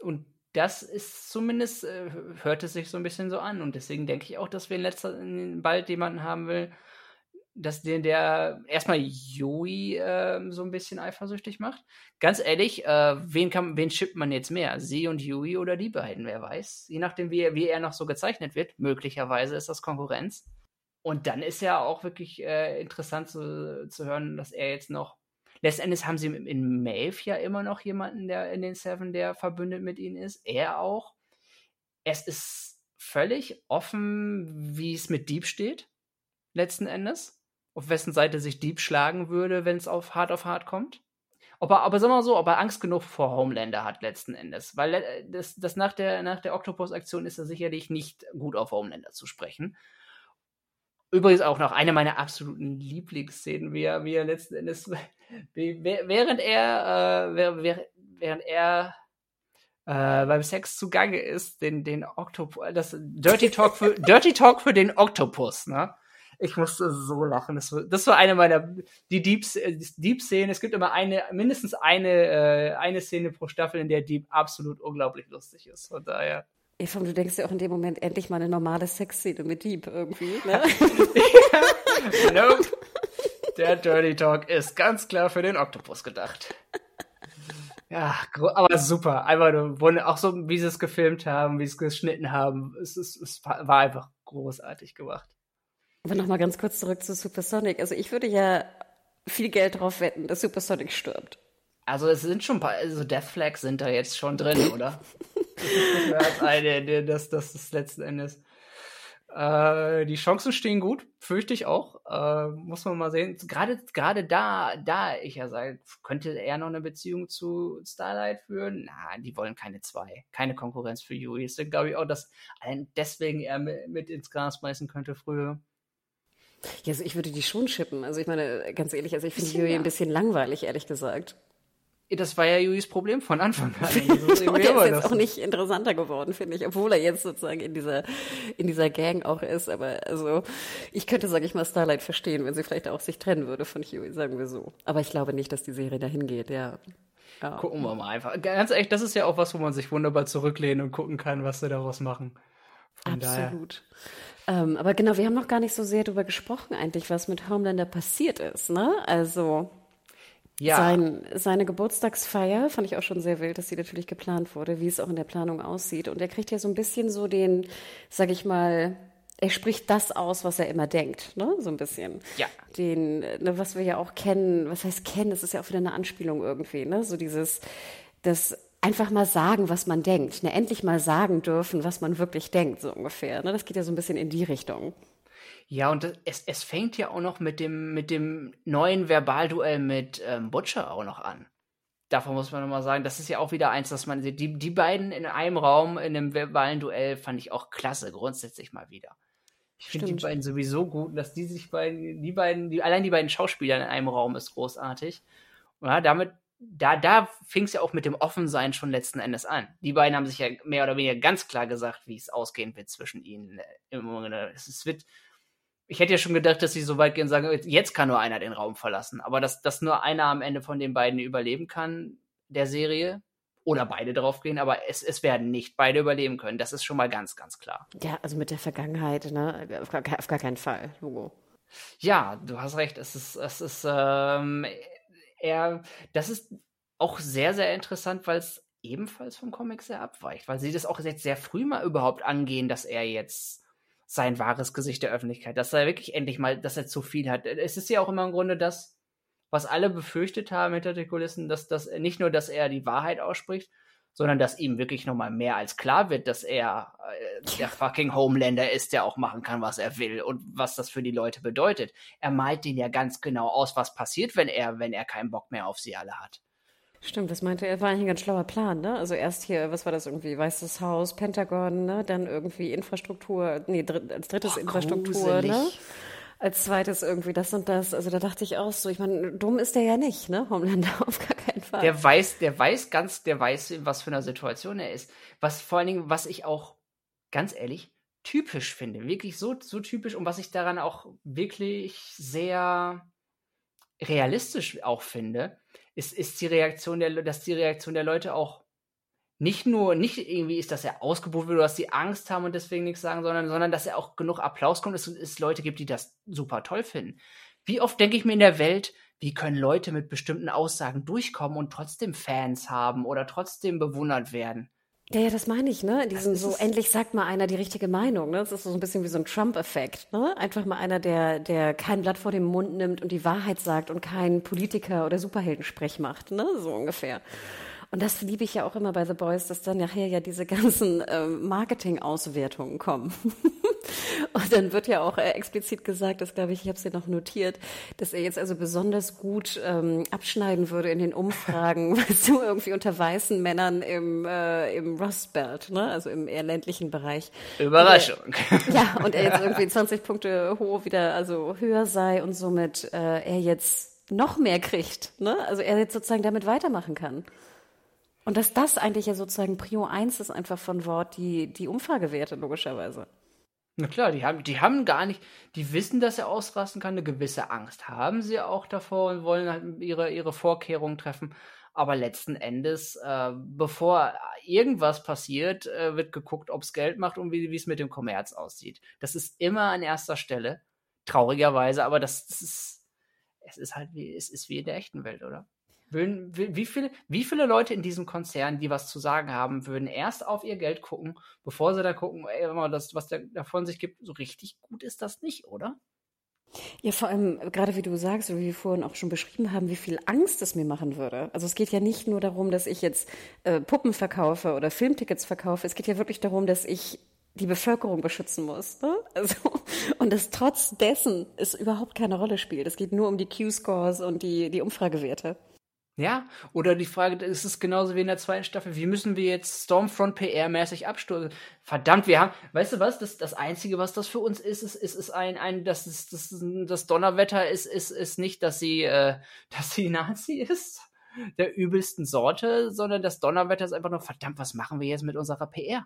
Ja. Und das ist zumindest, äh, hört es sich so ein bisschen so an und deswegen denke ich auch, dass wir in letzter, bald jemanden haben will, dass der, der erstmal Joey äh, so ein bisschen eifersüchtig macht. Ganz ehrlich, äh, wen, kann, wen schippt man jetzt mehr? Sie und Joey oder die beiden? Wer weiß. Je nachdem, wie, wie er noch so gezeichnet wird. Möglicherweise ist das Konkurrenz. Und dann ist ja auch wirklich äh, interessant zu, zu hören, dass er jetzt noch. Letztendlich haben sie in Maeve ja immer noch jemanden, der in den Seven, der verbündet mit ihnen ist. Er auch. Es ist völlig offen, wie es mit Dieb steht. Letzten Endes auf wessen Seite sich Dieb schlagen würde, wenn es auf hart auf hart kommt. Ob er, aber sagen wir mal so, ob er Angst genug vor Homelander hat letzten Endes. Weil äh, das, das nach der, nach der Octopus-Aktion ist er sicherlich nicht gut auf Homelander zu sprechen. Übrigens auch noch eine meiner absoluten Lieblingsszenen, wie er, wie er letzten Endes, wie, während er, äh, während er äh, beim Sex zugange ist, den, den Octopus, das Dirty Talk für, Dirty Talk für den Octopus, ne? Ich musste so lachen. Das war, das war eine meiner, die Deep-Szenen. Deep es gibt immer eine, mindestens eine, äh, eine Szene pro Staffel, in der Deep absolut unglaublich lustig ist. Von daher. Eva, du denkst ja auch in dem Moment endlich mal eine normale Sexszene mit Deep irgendwie, ne? ja. nope. Der Dirty Talk ist ganz klar für den Oktopus gedacht. Ja, aber super. Einfach nur, auch so, wie sie es gefilmt haben, wie sie es geschnitten haben. Es, es, es war einfach großartig gemacht. Aber nochmal ganz kurz zurück zu Supersonic. Also ich würde ja viel Geld drauf wetten, dass Supersonic stirbt. Also es sind schon ein paar, also Death Flags sind da jetzt schon drin, oder? das, eine, das, das ist letzten Endes. Äh, die Chancen stehen gut, fürchte ich auch. Äh, muss man mal sehen. Gerade, gerade da, da ich ja sage, könnte er noch eine Beziehung zu Starlight führen? Na, die wollen keine zwei. Keine Konkurrenz für Yui. Deswegen glaube ich auch, dass deswegen er mit ins Gras beißen könnte früher. Ja, also ich würde die schon schippen. Also ich meine, ganz ehrlich, also ich finde Yui ja. ein bisschen langweilig, ehrlich gesagt. Das war ja Yuis Problem von Anfang an. Also und er ist jetzt auch nicht interessanter geworden, finde ich, obwohl er jetzt sozusagen in dieser, in dieser Gang auch ist. Aber also, ich könnte, sage ich mal, Starlight verstehen, wenn sie vielleicht auch sich trennen würde von Huey, sagen wir so. Aber ich glaube nicht, dass die Serie dahin geht, ja. ja. Gucken wir mal einfach. Ganz ehrlich, das ist ja auch was, wo man sich wunderbar zurücklehnen und gucken kann, was sie daraus machen. Von Absolut. Ähm, aber genau, wir haben noch gar nicht so sehr darüber gesprochen, eigentlich, was mit Homelander passiert ist, ne? Also, ja. Sein, seine Geburtstagsfeier fand ich auch schon sehr wild, dass sie natürlich geplant wurde, wie es auch in der Planung aussieht. Und er kriegt ja so ein bisschen so den, sag ich mal, er spricht das aus, was er immer denkt, ne? So ein bisschen. Ja. Den, ne, was wir ja auch kennen, was heißt kennen, das ist ja auch wieder eine Anspielung irgendwie, ne? So dieses, das einfach mal sagen, was man denkt, ne? Endlich mal sagen dürfen, was man wirklich denkt, so ungefähr. Ne? Das geht ja so ein bisschen in die Richtung. Ja, und es, es fängt ja auch noch mit dem, mit dem neuen Verbalduell mit ähm, Butcher auch noch an. Davon muss man nochmal sagen, das ist ja auch wieder eins, dass man sieht. Die, die beiden in einem Raum, in einem verbalen Duell, fand ich auch klasse, grundsätzlich mal wieder. Ich finde die beiden sowieso gut, dass die sich beiden, die beiden, die, allein die beiden Schauspieler in einem Raum ist großartig. Ja, damit, da, da fing es ja auch mit dem Offensein schon letzten Endes an. Die beiden haben sich ja mehr oder weniger ganz klar gesagt, wie es ausgehen wird zwischen ihnen. Es wird ich hätte ja schon gedacht, dass sie so weit gehen und sagen, jetzt kann nur einer den Raum verlassen. Aber dass, dass nur einer am Ende von den beiden überleben kann, der Serie, oder beide drauf gehen, aber es, es werden nicht beide überleben können. Das ist schon mal ganz, ganz klar. Ja, also mit der Vergangenheit, ne? Auf gar, auf gar keinen Fall, Hugo. Ja, du hast recht. Es ist, es ist, ähm, er, das ist auch sehr, sehr interessant, weil es ebenfalls vom Comic sehr abweicht, weil sie das auch jetzt sehr früh mal überhaupt angehen, dass er jetzt sein wahres Gesicht der Öffentlichkeit, dass er wirklich endlich mal, dass er zu viel hat. Es ist ja auch immer im Grunde das, was alle befürchtet haben hinter den Kulissen, dass das nicht nur, dass er die Wahrheit ausspricht, sondern dass ihm wirklich nochmal mehr als klar wird, dass er äh, der fucking Homelander ist, der auch machen kann, was er will und was das für die Leute bedeutet. Er malt den ja ganz genau aus, was passiert, wenn er, wenn er keinen Bock mehr auf sie alle hat. Stimmt, das meinte er, war eigentlich ein ganz schlauer Plan, ne? Also erst hier, was war das irgendwie, Weißes Haus, Pentagon, ne? Dann irgendwie Infrastruktur, nee, dritt, als drittes Boah, Infrastruktur, ne? gruselig. ne? Als zweites irgendwie das und das. Also da dachte ich auch so, ich meine, dumm ist der ja nicht, ne? Homelander auf gar keinen Fall. Der weiß, der weiß ganz, der weiß, was für eine Situation er ist. Was vor allen Dingen, was ich auch, ganz ehrlich, typisch finde. Wirklich so, so typisch und was ich daran auch wirklich sehr realistisch auch finde, ist, ist die Reaktion der, dass die Reaktion der Leute auch nicht nur, nicht irgendwie ist, dass er ausgebucht wird oder dass sie Angst haben und deswegen nichts sagen, sondern, sondern dass er auch genug Applaus kommt, dass es Leute gibt, die das super toll finden. Wie oft denke ich mir in der Welt, wie können Leute mit bestimmten Aussagen durchkommen und trotzdem Fans haben oder trotzdem bewundert werden? Ja, ja, das meine ich, ne? Diesen so, endlich sagt mal einer die richtige Meinung, ne? Das ist so ein bisschen wie so ein Trump-Effekt, ne? Einfach mal einer, der, der kein Blatt vor den Mund nimmt und die Wahrheit sagt und kein Politiker oder Superheldensprech macht, ne? So ungefähr. Und das liebe ich ja auch immer bei The Boys, dass dann nachher ja diese ganzen ähm, Marketing-Auswertungen kommen. und dann wird ja auch äh, explizit gesagt, das glaube ich, ich habe es dir noch notiert, dass er jetzt also besonders gut ähm, abschneiden würde in den Umfragen, weißt du, irgendwie unter weißen Männern im, äh, im Rust Belt, ne? also im eher ländlichen Bereich. Überraschung. Und er, ja, und er jetzt irgendwie 20 Punkte hoch wieder, also höher sei und somit äh, er jetzt noch mehr kriegt, ne? Also er jetzt sozusagen damit weitermachen kann. Und dass das eigentlich ja sozusagen Prio 1 ist einfach von Wort, die, die Umfragewerte logischerweise. Na klar, die haben, die haben gar nicht, die wissen, dass er ausrasten kann, eine gewisse Angst haben sie auch davor und wollen halt ihre, ihre Vorkehrungen treffen. Aber letzten Endes, äh, bevor irgendwas passiert, äh, wird geguckt, ob es Geld macht und wie es mit dem Kommerz aussieht. Das ist immer an erster Stelle, traurigerweise, aber das, das ist, es ist halt wie, es ist wie in der echten Welt, oder? Würden, wie, viele, wie viele Leute in diesem Konzern, die was zu sagen haben, würden erst auf ihr Geld gucken, bevor sie da gucken, ey, das, was der davon sich gibt, so richtig gut ist das nicht, oder? Ja, vor allem, gerade wie du sagst, wie wir vorhin auch schon beschrieben haben, wie viel Angst es mir machen würde. Also es geht ja nicht nur darum, dass ich jetzt äh, Puppen verkaufe oder Filmtickets verkaufe. Es geht ja wirklich darum, dass ich die Bevölkerung beschützen muss. Ne? Also, und es trotz dessen es überhaupt keine Rolle spielt. Es geht nur um die Q-Scores und die, die Umfragewerte. Ja, oder die Frage, ist es genauso wie in der zweiten Staffel, wie müssen wir jetzt Stormfront PR-mäßig abstoßen? Verdammt, wir haben, weißt du was, das, das Einzige, was das für uns ist, ist, ist, ist ein, ein, das, ist, das, das Donnerwetter ist, ist, ist nicht, dass sie, äh, dass sie Nazi ist, der übelsten Sorte, sondern das Donnerwetter ist einfach nur, verdammt, was machen wir jetzt mit unserer PR?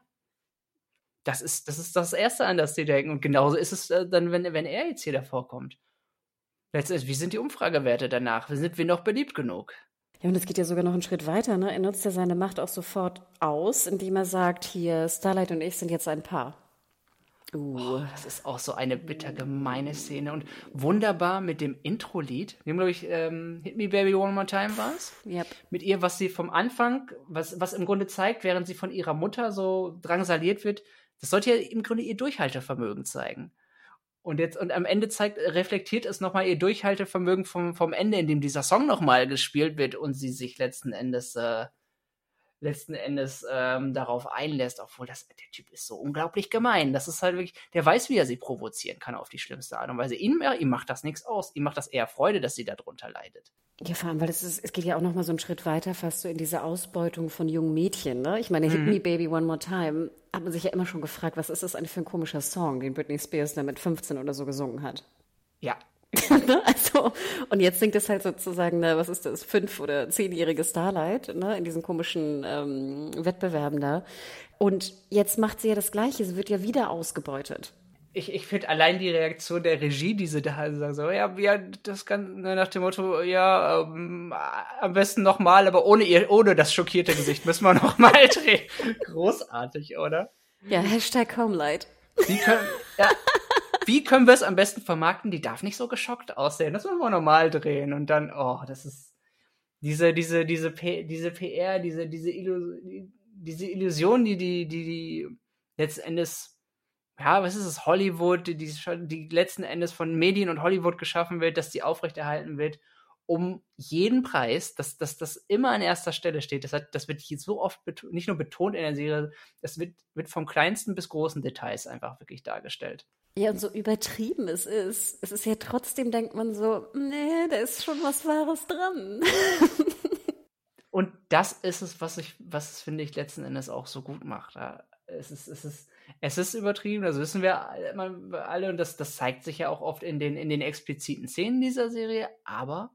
Das ist, das ist das Erste, an das sie denken. Und genauso ist es äh, dann, wenn, wenn er jetzt hier davor kommt. Letztendlich, wie sind die Umfragewerte danach? Sind wir noch beliebt genug? Ja, und es geht ja sogar noch einen Schritt weiter. Ne? Er nutzt ja seine Macht auch sofort aus, indem er sagt, hier, Starlight und ich sind jetzt ein Paar. Uh. Oh, das ist auch so eine bittergemeine Szene und wunderbar mit dem Intro-Lied. Dem glaube ich ähm, Hit Me Baby One More Time war es. Yep. Mit ihr, was sie vom Anfang, was, was im Grunde zeigt, während sie von ihrer Mutter so drangsaliert wird, das sollte ja im Grunde ihr Durchhaltevermögen zeigen. Und jetzt, und am Ende zeigt, reflektiert es nochmal ihr Durchhaltevermögen vom, vom Ende, in dem dieser Song nochmal gespielt wird und sie sich letzten Endes, äh, letzten Endes ähm, darauf einlässt, obwohl das, der Typ ist so unglaublich gemein. Das ist halt wirklich, der weiß, wie er sie provozieren kann auf die schlimmste Art und Weise. Ihm, ihm macht das nichts aus. Ihm macht das eher Freude, dass sie darunter leidet. Ja, vor allem, weil es, ist, es geht ja auch noch mal so einen Schritt weiter, fast so in diese Ausbeutung von jungen Mädchen. Ne? Ich meine, Hit mhm. Me Baby One More Time hat man sich ja immer schon gefragt, was ist das eigentlich für ein komischer Song, den Britney Spears da mit 15 oder so gesungen hat. Ja. Ne? also, und jetzt singt es halt sozusagen, ne, was ist das, fünf- oder zehnjährige Starlight, ne, in diesen komischen ähm, Wettbewerben da. Und jetzt macht sie ja das Gleiche, sie wird ja wieder ausgebeutet ich, ich finde allein die Reaktion der Regie, diese da sagen so, ja, ja, das kann nach dem Motto, ja, ähm, am besten nochmal, aber ohne ihr, ohne das schockierte Gesicht müssen wir nochmal drehen. Großartig, oder? Ja, Hashtag Homelight. Wie können, ja, wie können wir es am besten vermarkten? Die darf nicht so geschockt aussehen. Das müssen wir nochmal drehen. Und dann, oh, das ist diese, diese, diese, P, diese PR, diese, diese, Illus, diese Illusion, die, die, die, die letzten Endes ja, was ist es, Hollywood, die, die letzten Endes von Medien und Hollywood geschaffen wird, dass die aufrechterhalten wird, um jeden Preis, dass, dass das immer an erster Stelle steht. Das, hat, das wird hier so oft nicht nur betont in der Serie, das wird, wird vom kleinsten bis großen Details einfach wirklich dargestellt. Ja, und so übertrieben es ist. Es ist ja trotzdem, denkt man so, nee, da ist schon was Wahres dran. und das ist es, was ich, was finde ich, letzten Endes auch so gut macht. Es ist, es ist, es ist übertrieben, das wissen wir alle und das, das zeigt sich ja auch oft in den, in den expliziten Szenen dieser Serie, aber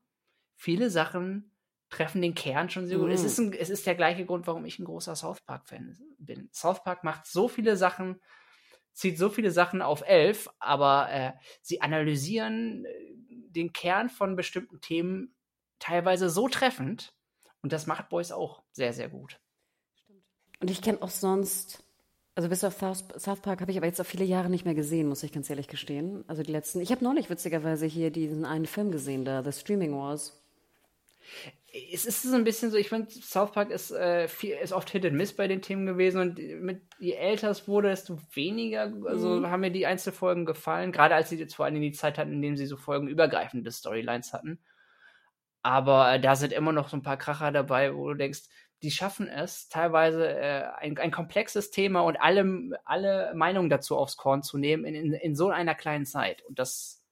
viele Sachen treffen den Kern schon sehr gut. Mhm. Es, ist ein, es ist der gleiche Grund, warum ich ein großer South Park-Fan bin. South Park macht so viele Sachen, zieht so viele Sachen auf elf, aber äh, sie analysieren äh, den Kern von bestimmten Themen teilweise so treffend und das macht Boys auch sehr, sehr gut. Und ich kenne auch sonst also bis auf South, Park habe ich aber jetzt auch viele Jahre nicht mehr gesehen, muss ich ganz ehrlich gestehen. Also die letzten. Ich habe neulich witzigerweise hier diesen einen Film gesehen, da The Streaming Wars. Es ist so ein bisschen so, ich finde, South Park ist, äh, viel, ist oft Hit and Miss bei den Themen gewesen und mit, je älter es wurde, desto weniger, also mhm. haben mir die Einzelfolgen gefallen, gerade als sie jetzt vor allem die Zeit hatten, in dem sie so folgenübergreifende Storylines hatten. Aber äh, da sind immer noch so ein paar Kracher dabei, wo du denkst, die schaffen es, teilweise äh, ein, ein komplexes Thema und alle, alle Meinungen dazu aufs Korn zu nehmen in, in, in so einer kleinen Zeit. Und das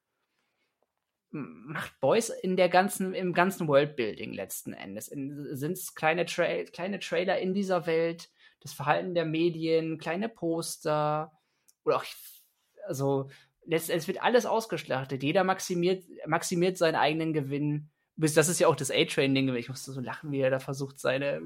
macht Boys in der ganzen, im ganzen Worldbuilding letzten Endes. Sind es kleine, Tra kleine Trailer in dieser Welt, das Verhalten der Medien, kleine Poster oder auch, also letztendlich wird alles ausgeschlachtet. Jeder maximiert, maximiert seinen eigenen Gewinn das ist ja auch das A-Train-Ding, ich musste so lachen, wie er da versucht, seine,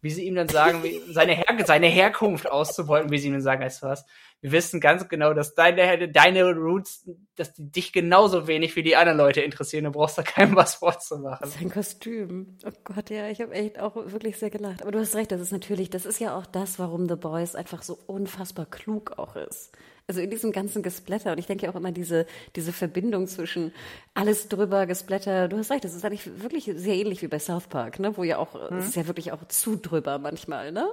wie sie ihm dann sagen, seine, Her seine Herkunft auszubeuten, wie sie ihm dann sagen, weißt du was, wir wissen ganz genau, dass deine, deine Roots, dass die dich genauso wenig wie die anderen Leute interessieren, du brauchst da keinem was vorzumachen. Sein Kostüm, oh Gott, ja, ich habe echt auch wirklich sehr gelacht, aber du hast recht, das ist natürlich, das ist ja auch das, warum The Boys einfach so unfassbar klug auch ist also in diesem ganzen Gesplatter, und ich denke auch immer diese, diese Verbindung zwischen alles drüber, Gesplatter, du hast recht, das ist eigentlich wirklich sehr ähnlich wie bei South Park, ne, wo ja auch, mhm. es ist ja wirklich auch zu drüber manchmal, ne?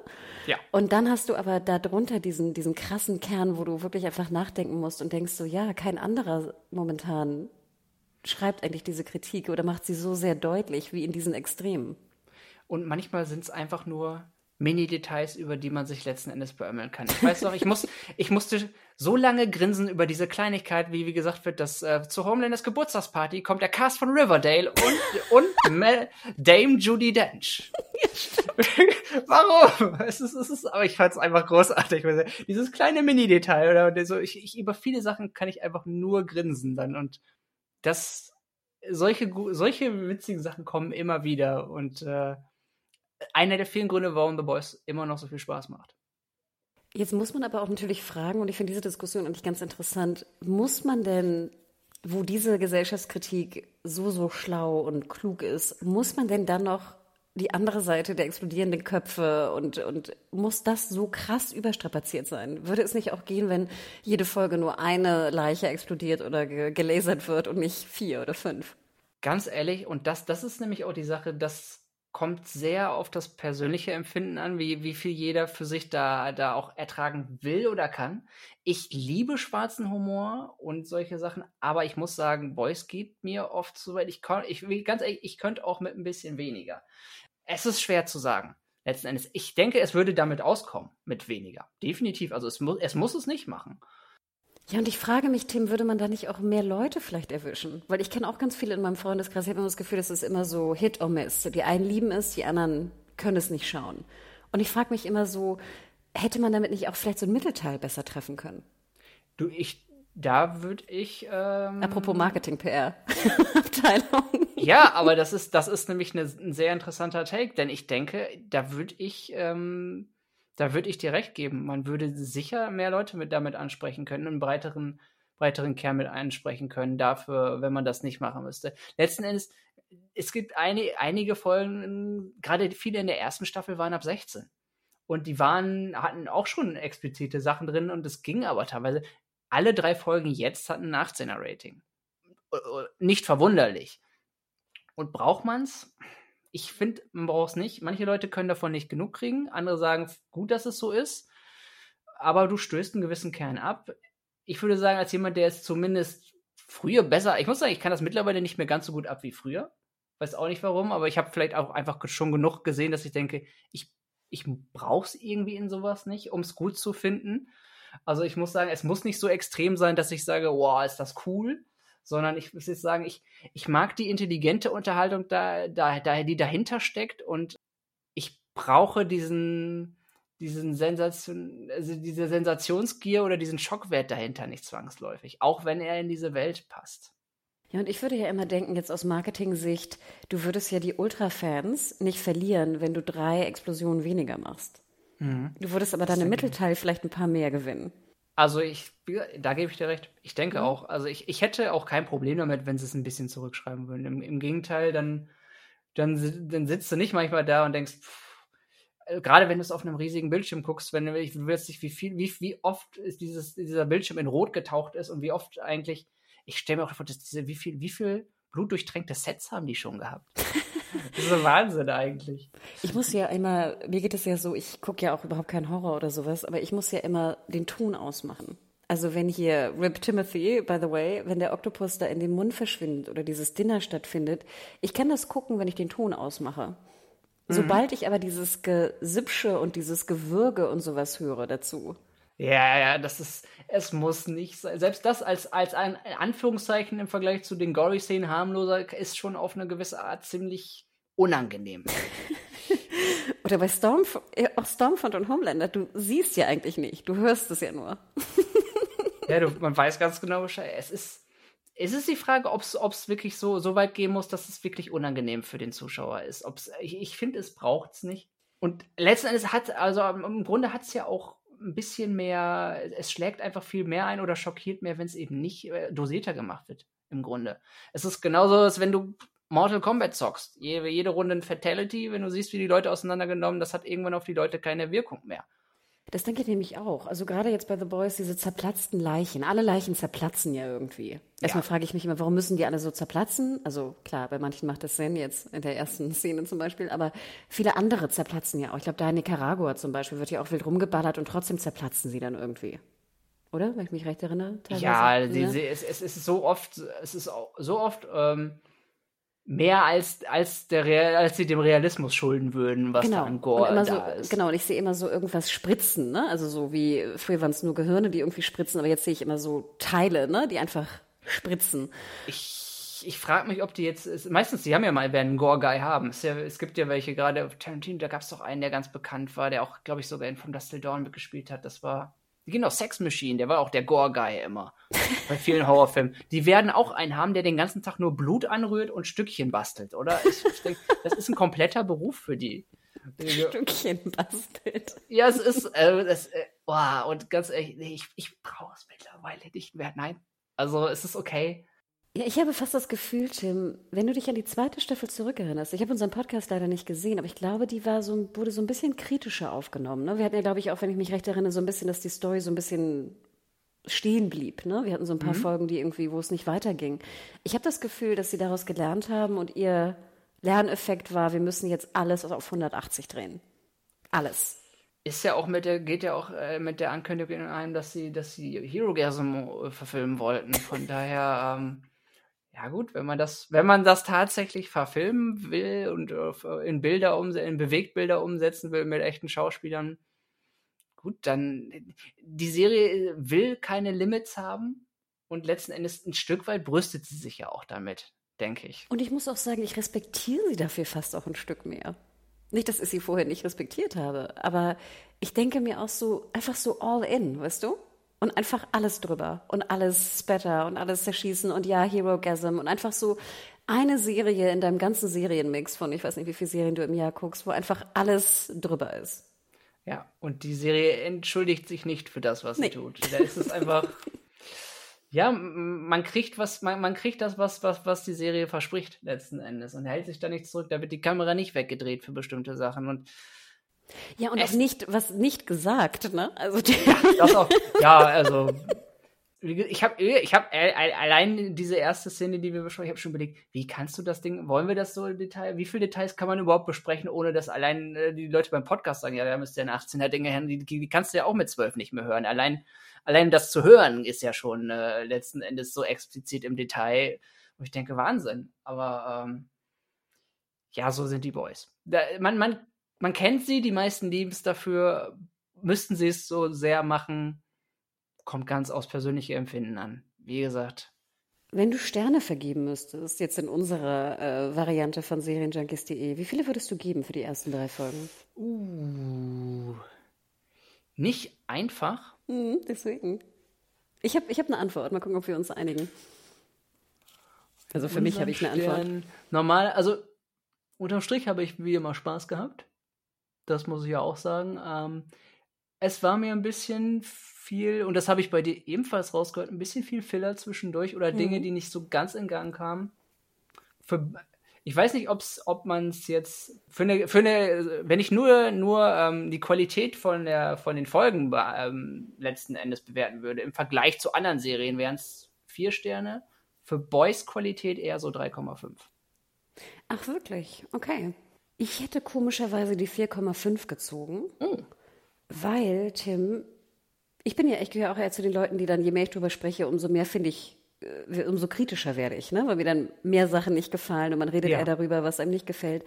Ja. Und dann hast du aber da drunter diesen, diesen krassen Kern, wo du wirklich einfach nachdenken musst und denkst so, ja, kein anderer momentan schreibt eigentlich diese Kritik oder macht sie so sehr deutlich wie in diesen Extremen. Und manchmal sind es einfach nur Mini-Details, über die man sich letzten Endes beömmeln kann. Ich weiß noch, ich, muss, ich musste so lange grinsen über diese Kleinigkeit, wie wie gesagt wird, dass äh, zu Homelanders Geburtstagsparty kommt der Cast von Riverdale und, und Dame Judy Dench. Warum? Es ist, es ist, aber ich fand es einfach großartig. Dieses kleine Mini-Detail oder so, ich, ich, über viele Sachen kann ich einfach nur grinsen dann und das, solche, solche witzigen Sachen kommen immer wieder und äh, einer der vielen Gründe, warum The Boys immer noch so viel Spaß macht. Jetzt muss man aber auch natürlich fragen, und ich finde diese Diskussion eigentlich ganz interessant, muss man denn, wo diese Gesellschaftskritik so, so schlau und klug ist, muss man denn dann noch die andere Seite der explodierenden Köpfe und, und muss das so krass überstrapaziert sein? Würde es nicht auch gehen, wenn jede Folge nur eine Leiche explodiert oder gelasert wird und nicht vier oder fünf? Ganz ehrlich, und das, das ist nämlich auch die Sache, dass kommt sehr auf das persönliche Empfinden an, wie, wie viel jeder für sich da, da auch ertragen will oder kann. Ich liebe schwarzen Humor und solche Sachen, aber ich muss sagen, Boys geht mir oft so weit. Ich, kann, ich ganz ehrlich, ich könnte auch mit ein bisschen weniger. Es ist schwer zu sagen. Letzten Endes, ich denke, es würde damit auskommen, mit weniger. Definitiv. Also es, mu es muss es nicht machen. Ja, und ich frage mich, Tim, würde man da nicht auch mehr Leute vielleicht erwischen? Weil ich kenne auch ganz viele in meinem Freundeskreis. Ich habe immer das Gefühl, es ist immer so Hit or Miss. Die einen lieben es, die anderen können es nicht schauen. Und ich frage mich immer so, hätte man damit nicht auch vielleicht so ein Mittelteil besser treffen können? Du, ich, da würde ich. Ähm, Apropos Marketing-PR-Abteilung. ja, aber das ist, das ist nämlich eine, ein sehr interessanter Take, denn ich denke, da würde ich. Ähm, da würde ich dir recht geben. Man würde sicher mehr Leute mit damit ansprechen können, einen breiteren, breiteren Kern mit ansprechen können, dafür, wenn man das nicht machen müsste. Letzten Endes, es gibt eine, einige Folgen, gerade viele in der ersten Staffel waren ab 16. Und die waren, hatten auch schon explizite Sachen drin und es ging aber teilweise. Alle drei Folgen jetzt hatten ein 18er Rating. Nicht verwunderlich. Und braucht man's? Ich finde, man braucht es nicht. Manche Leute können davon nicht genug kriegen, andere sagen, gut, dass es so ist, aber du stößt einen gewissen Kern ab. Ich würde sagen, als jemand, der es zumindest früher besser, ich muss sagen, ich kann das mittlerweile nicht mehr ganz so gut ab wie früher. Weiß auch nicht warum, aber ich habe vielleicht auch einfach schon genug gesehen, dass ich denke, ich, ich brauche es irgendwie in sowas nicht, um es gut zu finden. Also ich muss sagen, es muss nicht so extrem sein, dass ich sage, wow, ist das cool sondern ich muss jetzt sagen, ich, ich mag die intelligente Unterhaltung, da, da, da, die dahinter steckt und ich brauche diesen, diesen Sensation, also diese Sensationsgier oder diesen Schockwert dahinter nicht zwangsläufig, auch wenn er in diese Welt passt. Ja, und ich würde ja immer denken, jetzt aus Marketing-Sicht, du würdest ja die Ultra-Fans nicht verlieren, wenn du drei Explosionen weniger machst. Mhm. Du würdest aber dann im Mittelteil vielleicht ein paar mehr gewinnen. Also ich, da gebe ich dir recht. Ich denke mhm. auch, also ich, ich hätte auch kein Problem damit, wenn sie es ein bisschen zurückschreiben würden. Im, im Gegenteil, dann, dann, dann sitzt du nicht manchmal da und denkst, pff, äh, gerade wenn du es auf einem riesigen Bildschirm guckst, wenn du, ich willst nicht, wie viel, wie, wie oft ist dieses, dieser Bildschirm in Rot getaucht ist und wie oft eigentlich, ich stelle mir auch vor, dass diese, wie viel, wie viel blutdurchtränkte Sets haben die schon gehabt? Das ist ein Wahnsinn eigentlich. Ich muss ja immer, mir geht es ja so, ich gucke ja auch überhaupt keinen Horror oder sowas, aber ich muss ja immer den Ton ausmachen. Also wenn hier Rip Timothy, by the way, wenn der Oktopus da in den Mund verschwindet oder dieses Dinner stattfindet, ich kann das gucken, wenn ich den Ton ausmache. Mhm. Sobald ich aber dieses Gesipsche und dieses Gewürge und sowas höre dazu. Ja, ja, das ist, es muss nicht sein. Selbst das als, als ein Anführungszeichen im Vergleich zu den Gory-Szenen harmloser ist schon auf eine gewisse Art ziemlich unangenehm. Oder bei Stormf auch Stormfront und Homelander, du siehst ja eigentlich nicht, du hörst es ja nur. ja, du, man weiß ganz genau Bescheid. Es ist, es ist die Frage, ob es wirklich so, so weit gehen muss, dass es wirklich unangenehm für den Zuschauer ist. Ob's, ich ich finde, es braucht es nicht. Und letzten Endes hat, also im Grunde hat es ja auch ein bisschen mehr, es schlägt einfach viel mehr ein oder schockiert mehr, wenn es eben nicht äh, dosierter gemacht wird, im Grunde. Es ist genauso, als wenn du Mortal Kombat zockst. Jede, jede Runde ein Fatality, wenn du siehst, wie die Leute auseinandergenommen, das hat irgendwann auf die Leute keine Wirkung mehr. Das denke ich nämlich auch. Also gerade jetzt bei The Boys, diese zerplatzten Leichen. Alle Leichen zerplatzen ja irgendwie. Erstmal ja. frage ich mich immer, warum müssen die alle so zerplatzen? Also klar, bei manchen macht das Sinn, jetzt in der ersten Szene zum Beispiel, aber viele andere zerplatzen ja auch. Ich glaube, da in Nicaragua zum Beispiel wird ja auch wild rumgeballert und trotzdem zerplatzen sie dann irgendwie. Oder? Wenn ich mich recht erinnere? Teilweise. Ja, die, ne? es, es, ist so oft, es ist so oft, ähm, mehr als, als, der Real, als sie dem Realismus schulden würden, was genau. da an Gore da so, ist. Genau, und ich sehe immer so irgendwas spritzen, ne? Also so wie, früher waren es nur Gehirne, die irgendwie spritzen, aber jetzt sehe ich immer so Teile, ne? Die einfach spritzen. Ich, ich frage mich, ob die jetzt, meistens, die haben ja mal, werden einen Gore-Guy haben. Es, ja, es, gibt ja welche, gerade Tarantino, da gab es doch einen, der ganz bekannt war, der auch, glaube ich, sogar in From Dust Till Dawn mitgespielt hat. Das war, genau, Sex Machine, der war auch der Gore-Guy immer. bei vielen Horrorfilmen. Die werden auch einen haben, der den ganzen Tag nur Blut anrührt und Stückchen bastelt, oder? Ich, ich denk, das ist ein kompletter Beruf für die. Stückchen bastelt. Ja, es ist, äh, das, äh, wow, und ganz ehrlich, ich, ich brauche es mittlerweile nicht mehr. Nein. Also, es ist okay. Ja, ich habe fast das Gefühl, Tim, wenn du dich an die zweite Staffel zurückerinnerst, ich habe unseren Podcast leider nicht gesehen, aber ich glaube, die war so, wurde so ein bisschen kritischer aufgenommen. Ne? Wir hatten ja, glaube ich, auch, wenn ich mich recht erinnere, so ein bisschen, dass die Story so ein bisschen stehen blieb. Ne? Wir hatten so ein paar mhm. Folgen, die irgendwie, wo es nicht weiterging. Ich habe das Gefühl, dass sie daraus gelernt haben und ihr Lerneffekt war, wir müssen jetzt alles auf 180 drehen. Alles. Ist ja auch mit der, geht ja auch äh, mit der Ankündigung ein, dass sie, dass sie Hero Gasm äh, verfilmen wollten. Von daher, ähm, ja gut, wenn man das, wenn man das tatsächlich verfilmen will und äh, in Bilder umsetzen, in Bewegtbilder umsetzen will mit echten Schauspielern, gut, dann die Serie will keine Limits haben und letzten Endes ein Stück weit brüstet sie sich ja auch damit, denke ich. Und ich muss auch sagen, ich respektiere sie dafür fast auch ein Stück mehr. Nicht, dass ich sie vorher nicht respektiert habe, aber ich denke mir auch so, einfach so all in, weißt du? Und einfach alles drüber und alles Spatter und alles zerschießen und ja, Hero Gasm und einfach so eine Serie in deinem ganzen Serienmix von, ich weiß nicht, wie viele Serien du im Jahr guckst, wo einfach alles drüber ist. Ja, und die Serie entschuldigt sich nicht für das, was nee. sie tut. Da ist es einfach, ja, man kriegt was, man, man kriegt das, was, was, was die Serie verspricht letzten Endes und hält sich da nicht zurück. Da wird die Kamera nicht weggedreht für bestimmte Sachen und ja, und es, auch nicht, was nicht gesagt, ne? Also ja, das auch, ja, also ich habe ich hab allein diese erste Szene, die wir besprochen, ich habe schon überlegt, wie kannst du das Ding, wollen wir das so im Detail, wie viele Details kann man überhaupt besprechen, ohne dass allein äh, die Leute beim Podcast sagen, ja, da müsst ihr ein 18er Dinge hören, die, die, kannst du ja auch mit 12 nicht mehr hören. Allein, allein das zu hören ist ja schon äh, letzten Endes so explizit im Detail, wo ich denke, Wahnsinn. Aber ähm, ja, so sind die Boys. Da, man, man man kennt sie, die meisten lieben es dafür. Müssten sie es so sehr machen, kommt ganz aus persönlichem Empfinden an. Wie gesagt. Wenn du Sterne vergeben müsstest, jetzt in unserer äh, Variante von Serienjunkies.de, wie viele würdest du geben für die ersten drei Folgen? Uh, nicht einfach. Mhm, deswegen. Ich habe ich hab eine Antwort. Mal gucken, ob wir uns einigen. Also für mich habe ich eine Antwort. Stern, normal, also unterm Strich habe ich wie immer Spaß gehabt. Das muss ich ja auch sagen. Ähm, es war mir ein bisschen viel, und das habe ich bei dir ebenfalls rausgehört, ein bisschen viel Filler zwischendurch oder mhm. Dinge, die nicht so ganz in Gang kamen. Für, ich weiß nicht, ob's, ob man es jetzt für eine, für eine, wenn ich nur, nur ähm, die Qualität von, der, von den Folgen ähm, letzten Endes bewerten würde, im Vergleich zu anderen Serien wären es vier Sterne. Für Boys Qualität eher so 3,5. Ach, wirklich? Okay. Ich hätte komischerweise die 4,5 gezogen, oh. weil, Tim, ich bin ja, ich gehöre auch eher zu den Leuten, die dann, je mehr ich drüber spreche, umso mehr finde ich, äh, umso kritischer werde ich, ne? weil mir dann mehr Sachen nicht gefallen und man redet ja. eher darüber, was einem nicht gefällt.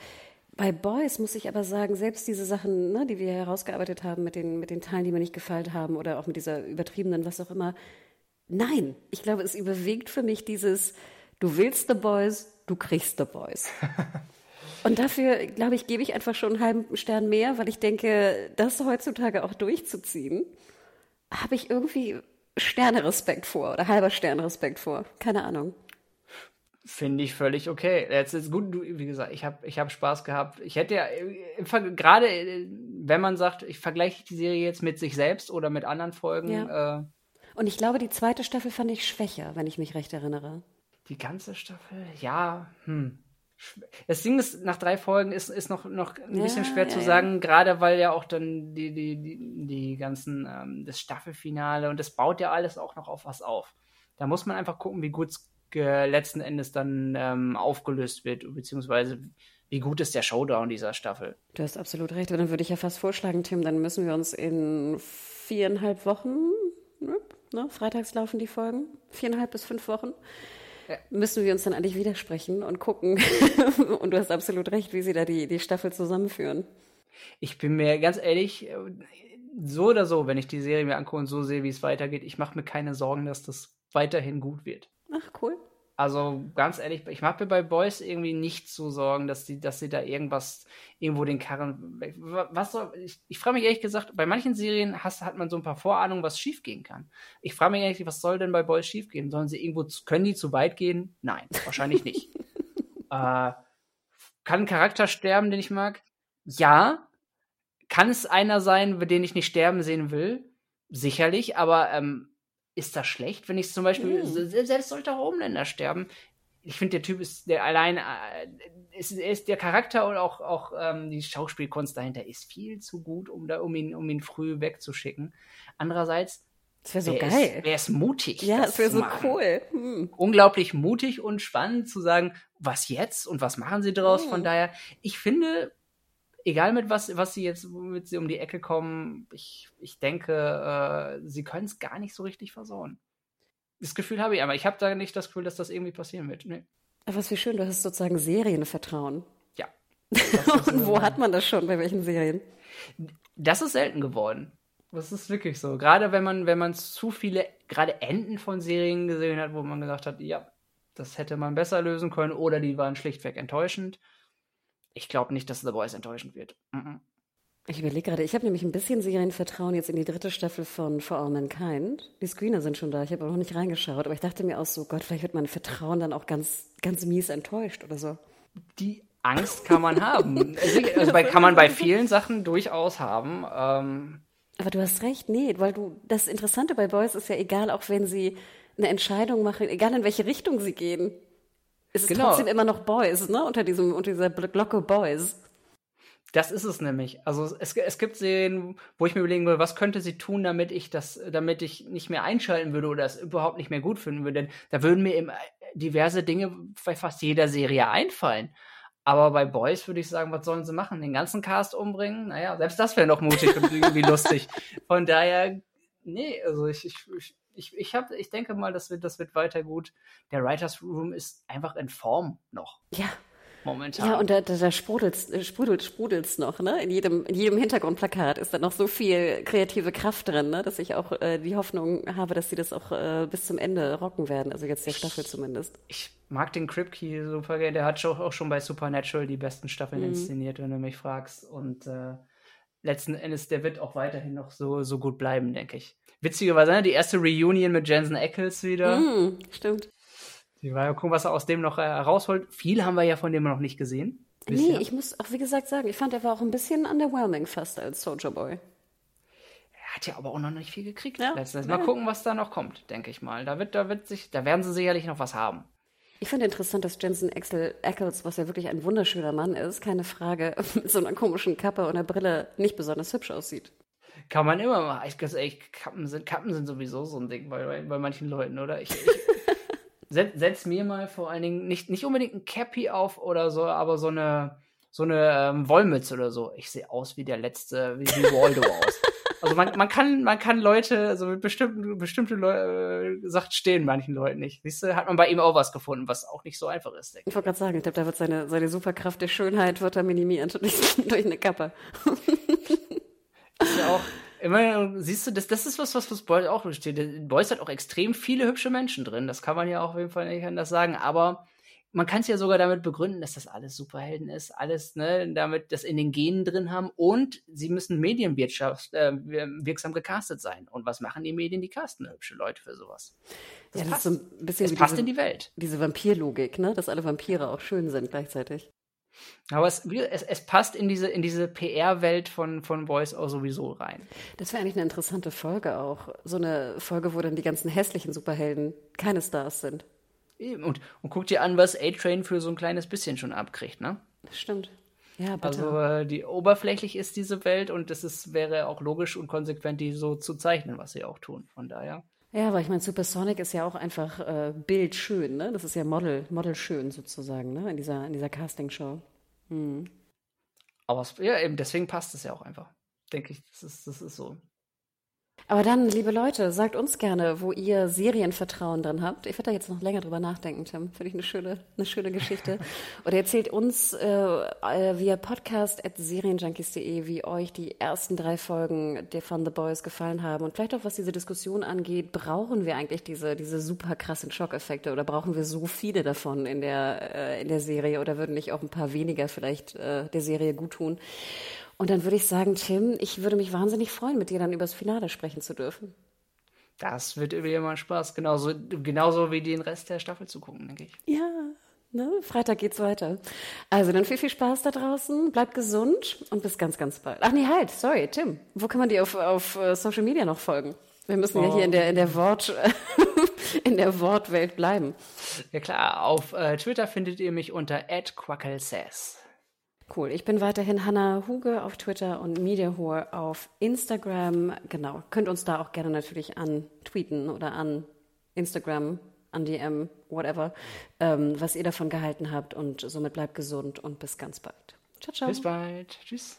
Bei Boys muss ich aber sagen, selbst diese Sachen, ne, die wir herausgearbeitet haben mit den, mit den Teilen, die mir nicht gefallen haben oder auch mit dieser übertriebenen, was auch immer, nein, ich glaube, es überwiegt für mich dieses, du willst The Boys, du kriegst The Boys. Und dafür, glaube ich, gebe ich einfach schon einen halben Stern mehr, weil ich denke, das heutzutage auch durchzuziehen, habe ich irgendwie Sterne-Respekt vor oder halber Sterne-Respekt vor. Keine Ahnung. Finde ich völlig okay. Jetzt ist gut, wie gesagt, ich habe ich hab Spaß gehabt. Ich hätte ja, gerade wenn man sagt, ich vergleiche die Serie jetzt mit sich selbst oder mit anderen Folgen. Ja. Äh, Und ich glaube, die zweite Staffel fand ich schwächer, wenn ich mich recht erinnere. Die ganze Staffel? Ja, hm. Das Ding ist, nach drei Folgen ist, ist noch, noch ein ja, bisschen schwer ja, zu sagen, ja. gerade weil ja auch dann die, die, die, die ganzen, ähm, das Staffelfinale und das baut ja alles auch noch auf was auf. Da muss man einfach gucken, wie gut es letzten Endes dann ähm, aufgelöst wird, beziehungsweise wie gut ist der Showdown dieser Staffel. Du hast absolut recht. Und dann würde ich ja fast vorschlagen, Tim, dann müssen wir uns in viereinhalb Wochen, ne, ne freitags laufen die Folgen, viereinhalb bis fünf Wochen, müssen wir uns dann eigentlich widersprechen und gucken. und du hast absolut recht, wie sie da die, die Staffel zusammenführen. Ich bin mir ganz ehrlich, so oder so, wenn ich die Serie mir angucke und so sehe, wie es weitergeht, ich mache mir keine Sorgen, dass das weiterhin gut wird. Ach, cool. Also ganz ehrlich, ich mache mir bei Boys irgendwie nicht so Sorgen, dass die, dass sie da irgendwas irgendwo den Karren. Was soll, ich, ich frage mich ehrlich gesagt, bei manchen Serien has, hat man so ein paar Vorahnungen, was schiefgehen kann. Ich frage mich ehrlich, was soll denn bei Boys schiefgehen? Sollen sie irgendwo, können die zu weit gehen? Nein, wahrscheinlich nicht. äh, kann ein Charakter sterben, den ich mag? Ja. Kann es einer sein, den ich nicht sterben sehen will? Sicherlich, aber ähm, ist das schlecht, wenn ich zum Beispiel, mhm. selbst sollte auch Homelander sterben. Ich finde, der Typ ist, der allein, äh, ist, ist der Charakter und auch, auch ähm, die Schauspielkunst dahinter ist viel zu gut, um, da, um, ihn, um ihn früh wegzuschicken. Andererseits, das wäre so geil. Wäre es mutig. Ja, das wäre so cool. Hm. Unglaublich mutig und spannend zu sagen, was jetzt und was machen sie daraus. Hm. Von daher, ich finde, egal mit was, was sie jetzt, womit sie um die Ecke kommen, ich, ich denke, äh, sie können es gar nicht so richtig versauen. Das Gefühl habe ich, aber ich habe da nicht das Gefühl, dass das irgendwie passieren wird. Nee. Aber was wie schön, du hast sozusagen Serienvertrauen. Ja. Und wo hat man das schon, bei welchen Serien? Das ist selten geworden. Das ist wirklich so. Gerade wenn man, wenn man zu viele, gerade Enden von Serien gesehen hat, wo man gesagt hat, ja, das hätte man besser lösen können oder die waren schlichtweg enttäuschend ich glaube nicht, dass The Boys enttäuschend wird. Mm Ich überlege gerade, ich habe nämlich ein bisschen Serienvertrauen jetzt in die dritte Staffel von For All Mankind. Die Screener sind schon da, ich habe noch nicht reingeschaut, aber ich dachte mir auch so, Gott, vielleicht wird mein Vertrauen dann auch ganz, ganz mies enttäuscht oder so. Die Angst kann man haben. also bei, kann man bei vielen Sachen durchaus haben. Ähm, aber du hast recht, nee, weil du, das Interessante bei Boys ist ja egal, auch wenn sie eine Entscheidung machen, egal in welche Richtung sie gehen. Es ist genau. trotzdem immer noch Boys, ne? Unter diesem, unter dieser Glocke Boys. Das ist es nämlich. Also es, es gibt Szenen, wo ich mir überlegen würde, was könnte sie tun, damit ich das, damit ich nicht mehr einschalten würde oder es überhaupt nicht mehr gut finden würde. Denn da würden mir eben diverse Dinge bei fast jeder Serie einfallen. Aber bei Boys würde ich sagen, was sollen sie machen? Den ganzen Cast umbringen? Naja, selbst das wäre noch mutig und irgendwie lustig. Von daher, nee, also ich, ich, ich ich, ich, hab, ich denke mal, das wird, das wird weiter gut. Der Writers Room ist einfach in Form noch. Ja. Momentan. Ja, und da, da, äh, sprudelt, sprudelt's noch, ne? In jedem, in jedem Hintergrundplakat ist da noch so viel kreative Kraft drin, ne? Dass ich auch äh, die Hoffnung habe, dass sie das auch äh, bis zum Ende rocken werden. Also jetzt der Staffel zumindest. Ich mag den Kripke super gerne. Der hat auch schon bei Supernatural die besten Staffeln mhm. inszeniert, wenn du mich fragst. Und äh, letzten Endes, der wird auch weiterhin noch so, so gut bleiben, denke ich. Witzigerweise, ne? die erste Reunion mit Jensen Ackles wieder. Mm, stimmt. Die war ja gucken, was er aus dem noch äh, rausholt. Viel haben wir ja von dem noch nicht gesehen. Bisher. Nee, ich muss auch wie gesagt sagen, ich fand, er war auch ein bisschen underwhelming fast als Soldier Boy. Er hat ja aber auch noch nicht viel gekriegt. Ja. Mal gucken, was da noch kommt, denke ich mal. Da wird, da wird sich, da werden sie sicherlich noch was haben. Ich finde interessant, dass Jensen Axel Ackles, was ja wirklich ein wunderschöner Mann ist, keine Frage, mit so einer komischen Kappe und einer Brille nicht besonders hübsch aussieht. Kann man immer mal. Ich ganz ehrlich, Kappen sind, Kappen sind sowieso so ein Ding bei, bei, bei manchen Leuten, oder? Ich, ich setz, setz, mir mal vor allen Dingen nicht, nicht unbedingt ein Cappy auf oder so, aber so eine, so eine ähm, Wollmütze oder so. Ich sehe aus wie der letzte, wie, wie Waldo aus. Also man, man kann, man kann Leute, also mit bestimmten, bestimmte Leute, äh, sagt stehen manchen Leuten nicht. Siehst du, hat man bei ihm auch was gefunden, was auch nicht so einfach ist. Ich wollte gerade sagen, ich glaube, da wird seine, seine Superkraft der Schönheit wird da minimiert durch, durch eine Kappe. Ja auch, immer, siehst du, das, das ist was, was, was Boys auch steht. Boys hat auch extrem viele hübsche Menschen drin. Das kann man ja auch auf jeden Fall nicht anders sagen. Aber man kann es ja sogar damit begründen, dass das alles Superhelden ist, alles, ne, damit das in den Genen drin haben und sie müssen medienwirtschaft äh, wirksam gecastet sein. Und was machen die Medien? Die casten hübsche Leute für sowas. Das, ja, das passt. ist so ein bisschen es passt diese, in die Welt. Diese Vampirlogik, ne, dass alle Vampire auch schön sind gleichzeitig. Aber es, es, es, passt in diese, in diese PR-Welt von, von Boys auch sowieso rein. Das wäre eigentlich eine interessante Folge auch. So eine Folge, wo dann die ganzen hässlichen Superhelden keine Stars sind. Und, und guck dir an, was A-Train für so ein kleines bisschen schon abkriegt, ne? Das stimmt. Ja, bitte. Also äh, die oberflächlich ist diese Welt und es ist, wäre auch logisch und konsequent, die so zu zeichnen, was sie auch tun. Von daher. Ja, aber ich meine, Supersonic ist ja auch einfach äh, bildschön, ne? Das ist ja Model, Modelschön sozusagen, ne? In dieser, in dieser Castingshow. Hm. Aber es, ja, eben deswegen passt es ja auch einfach. Denke ich, das ist, das ist so. Aber dann, liebe Leute, sagt uns gerne, wo ihr Serienvertrauen drin habt. Ich werde da jetzt noch länger drüber nachdenken, Tim. Finde ich eine schöne, eine schöne Geschichte. Oder erzählt uns äh, äh via podcast at serienjunkies.de, wie euch die ersten drei Folgen der von The Boys gefallen haben. Und vielleicht auch, was diese Diskussion angeht, brauchen wir eigentlich diese, diese super krassen Schockeffekte oder brauchen wir so viele davon in der, äh, in der Serie oder würden nicht auch ein paar weniger vielleicht äh, der Serie gut tun? Und dann würde ich sagen, Tim, ich würde mich wahnsinnig freuen, mit dir dann über das Finale sprechen zu dürfen. Das wird wieder mal Spaß. Genauso, genauso wie den Rest der Staffel zu gucken, denke ich. Ja, ne? Freitag geht's weiter. Also dann viel, viel Spaß da draußen. Bleib gesund und bis ganz, ganz bald. Ach nee, halt, sorry, Tim. Wo kann man dir auf, auf uh, Social Media noch folgen? Wir müssen oh. ja hier in der, in der Wort, in der Wortwelt bleiben. Ja klar, auf äh, Twitter findet ihr mich unter @quackelsass. Cool. Ich bin weiterhin Hanna Huge auf Twitter und Mediahor auf Instagram. Genau. Könnt uns da auch gerne natürlich an tweeten oder an Instagram, an DM, whatever, ähm, was ihr davon gehalten habt. Und somit bleibt gesund und bis ganz bald. Ciao, ciao. Bis bald. Tschüss.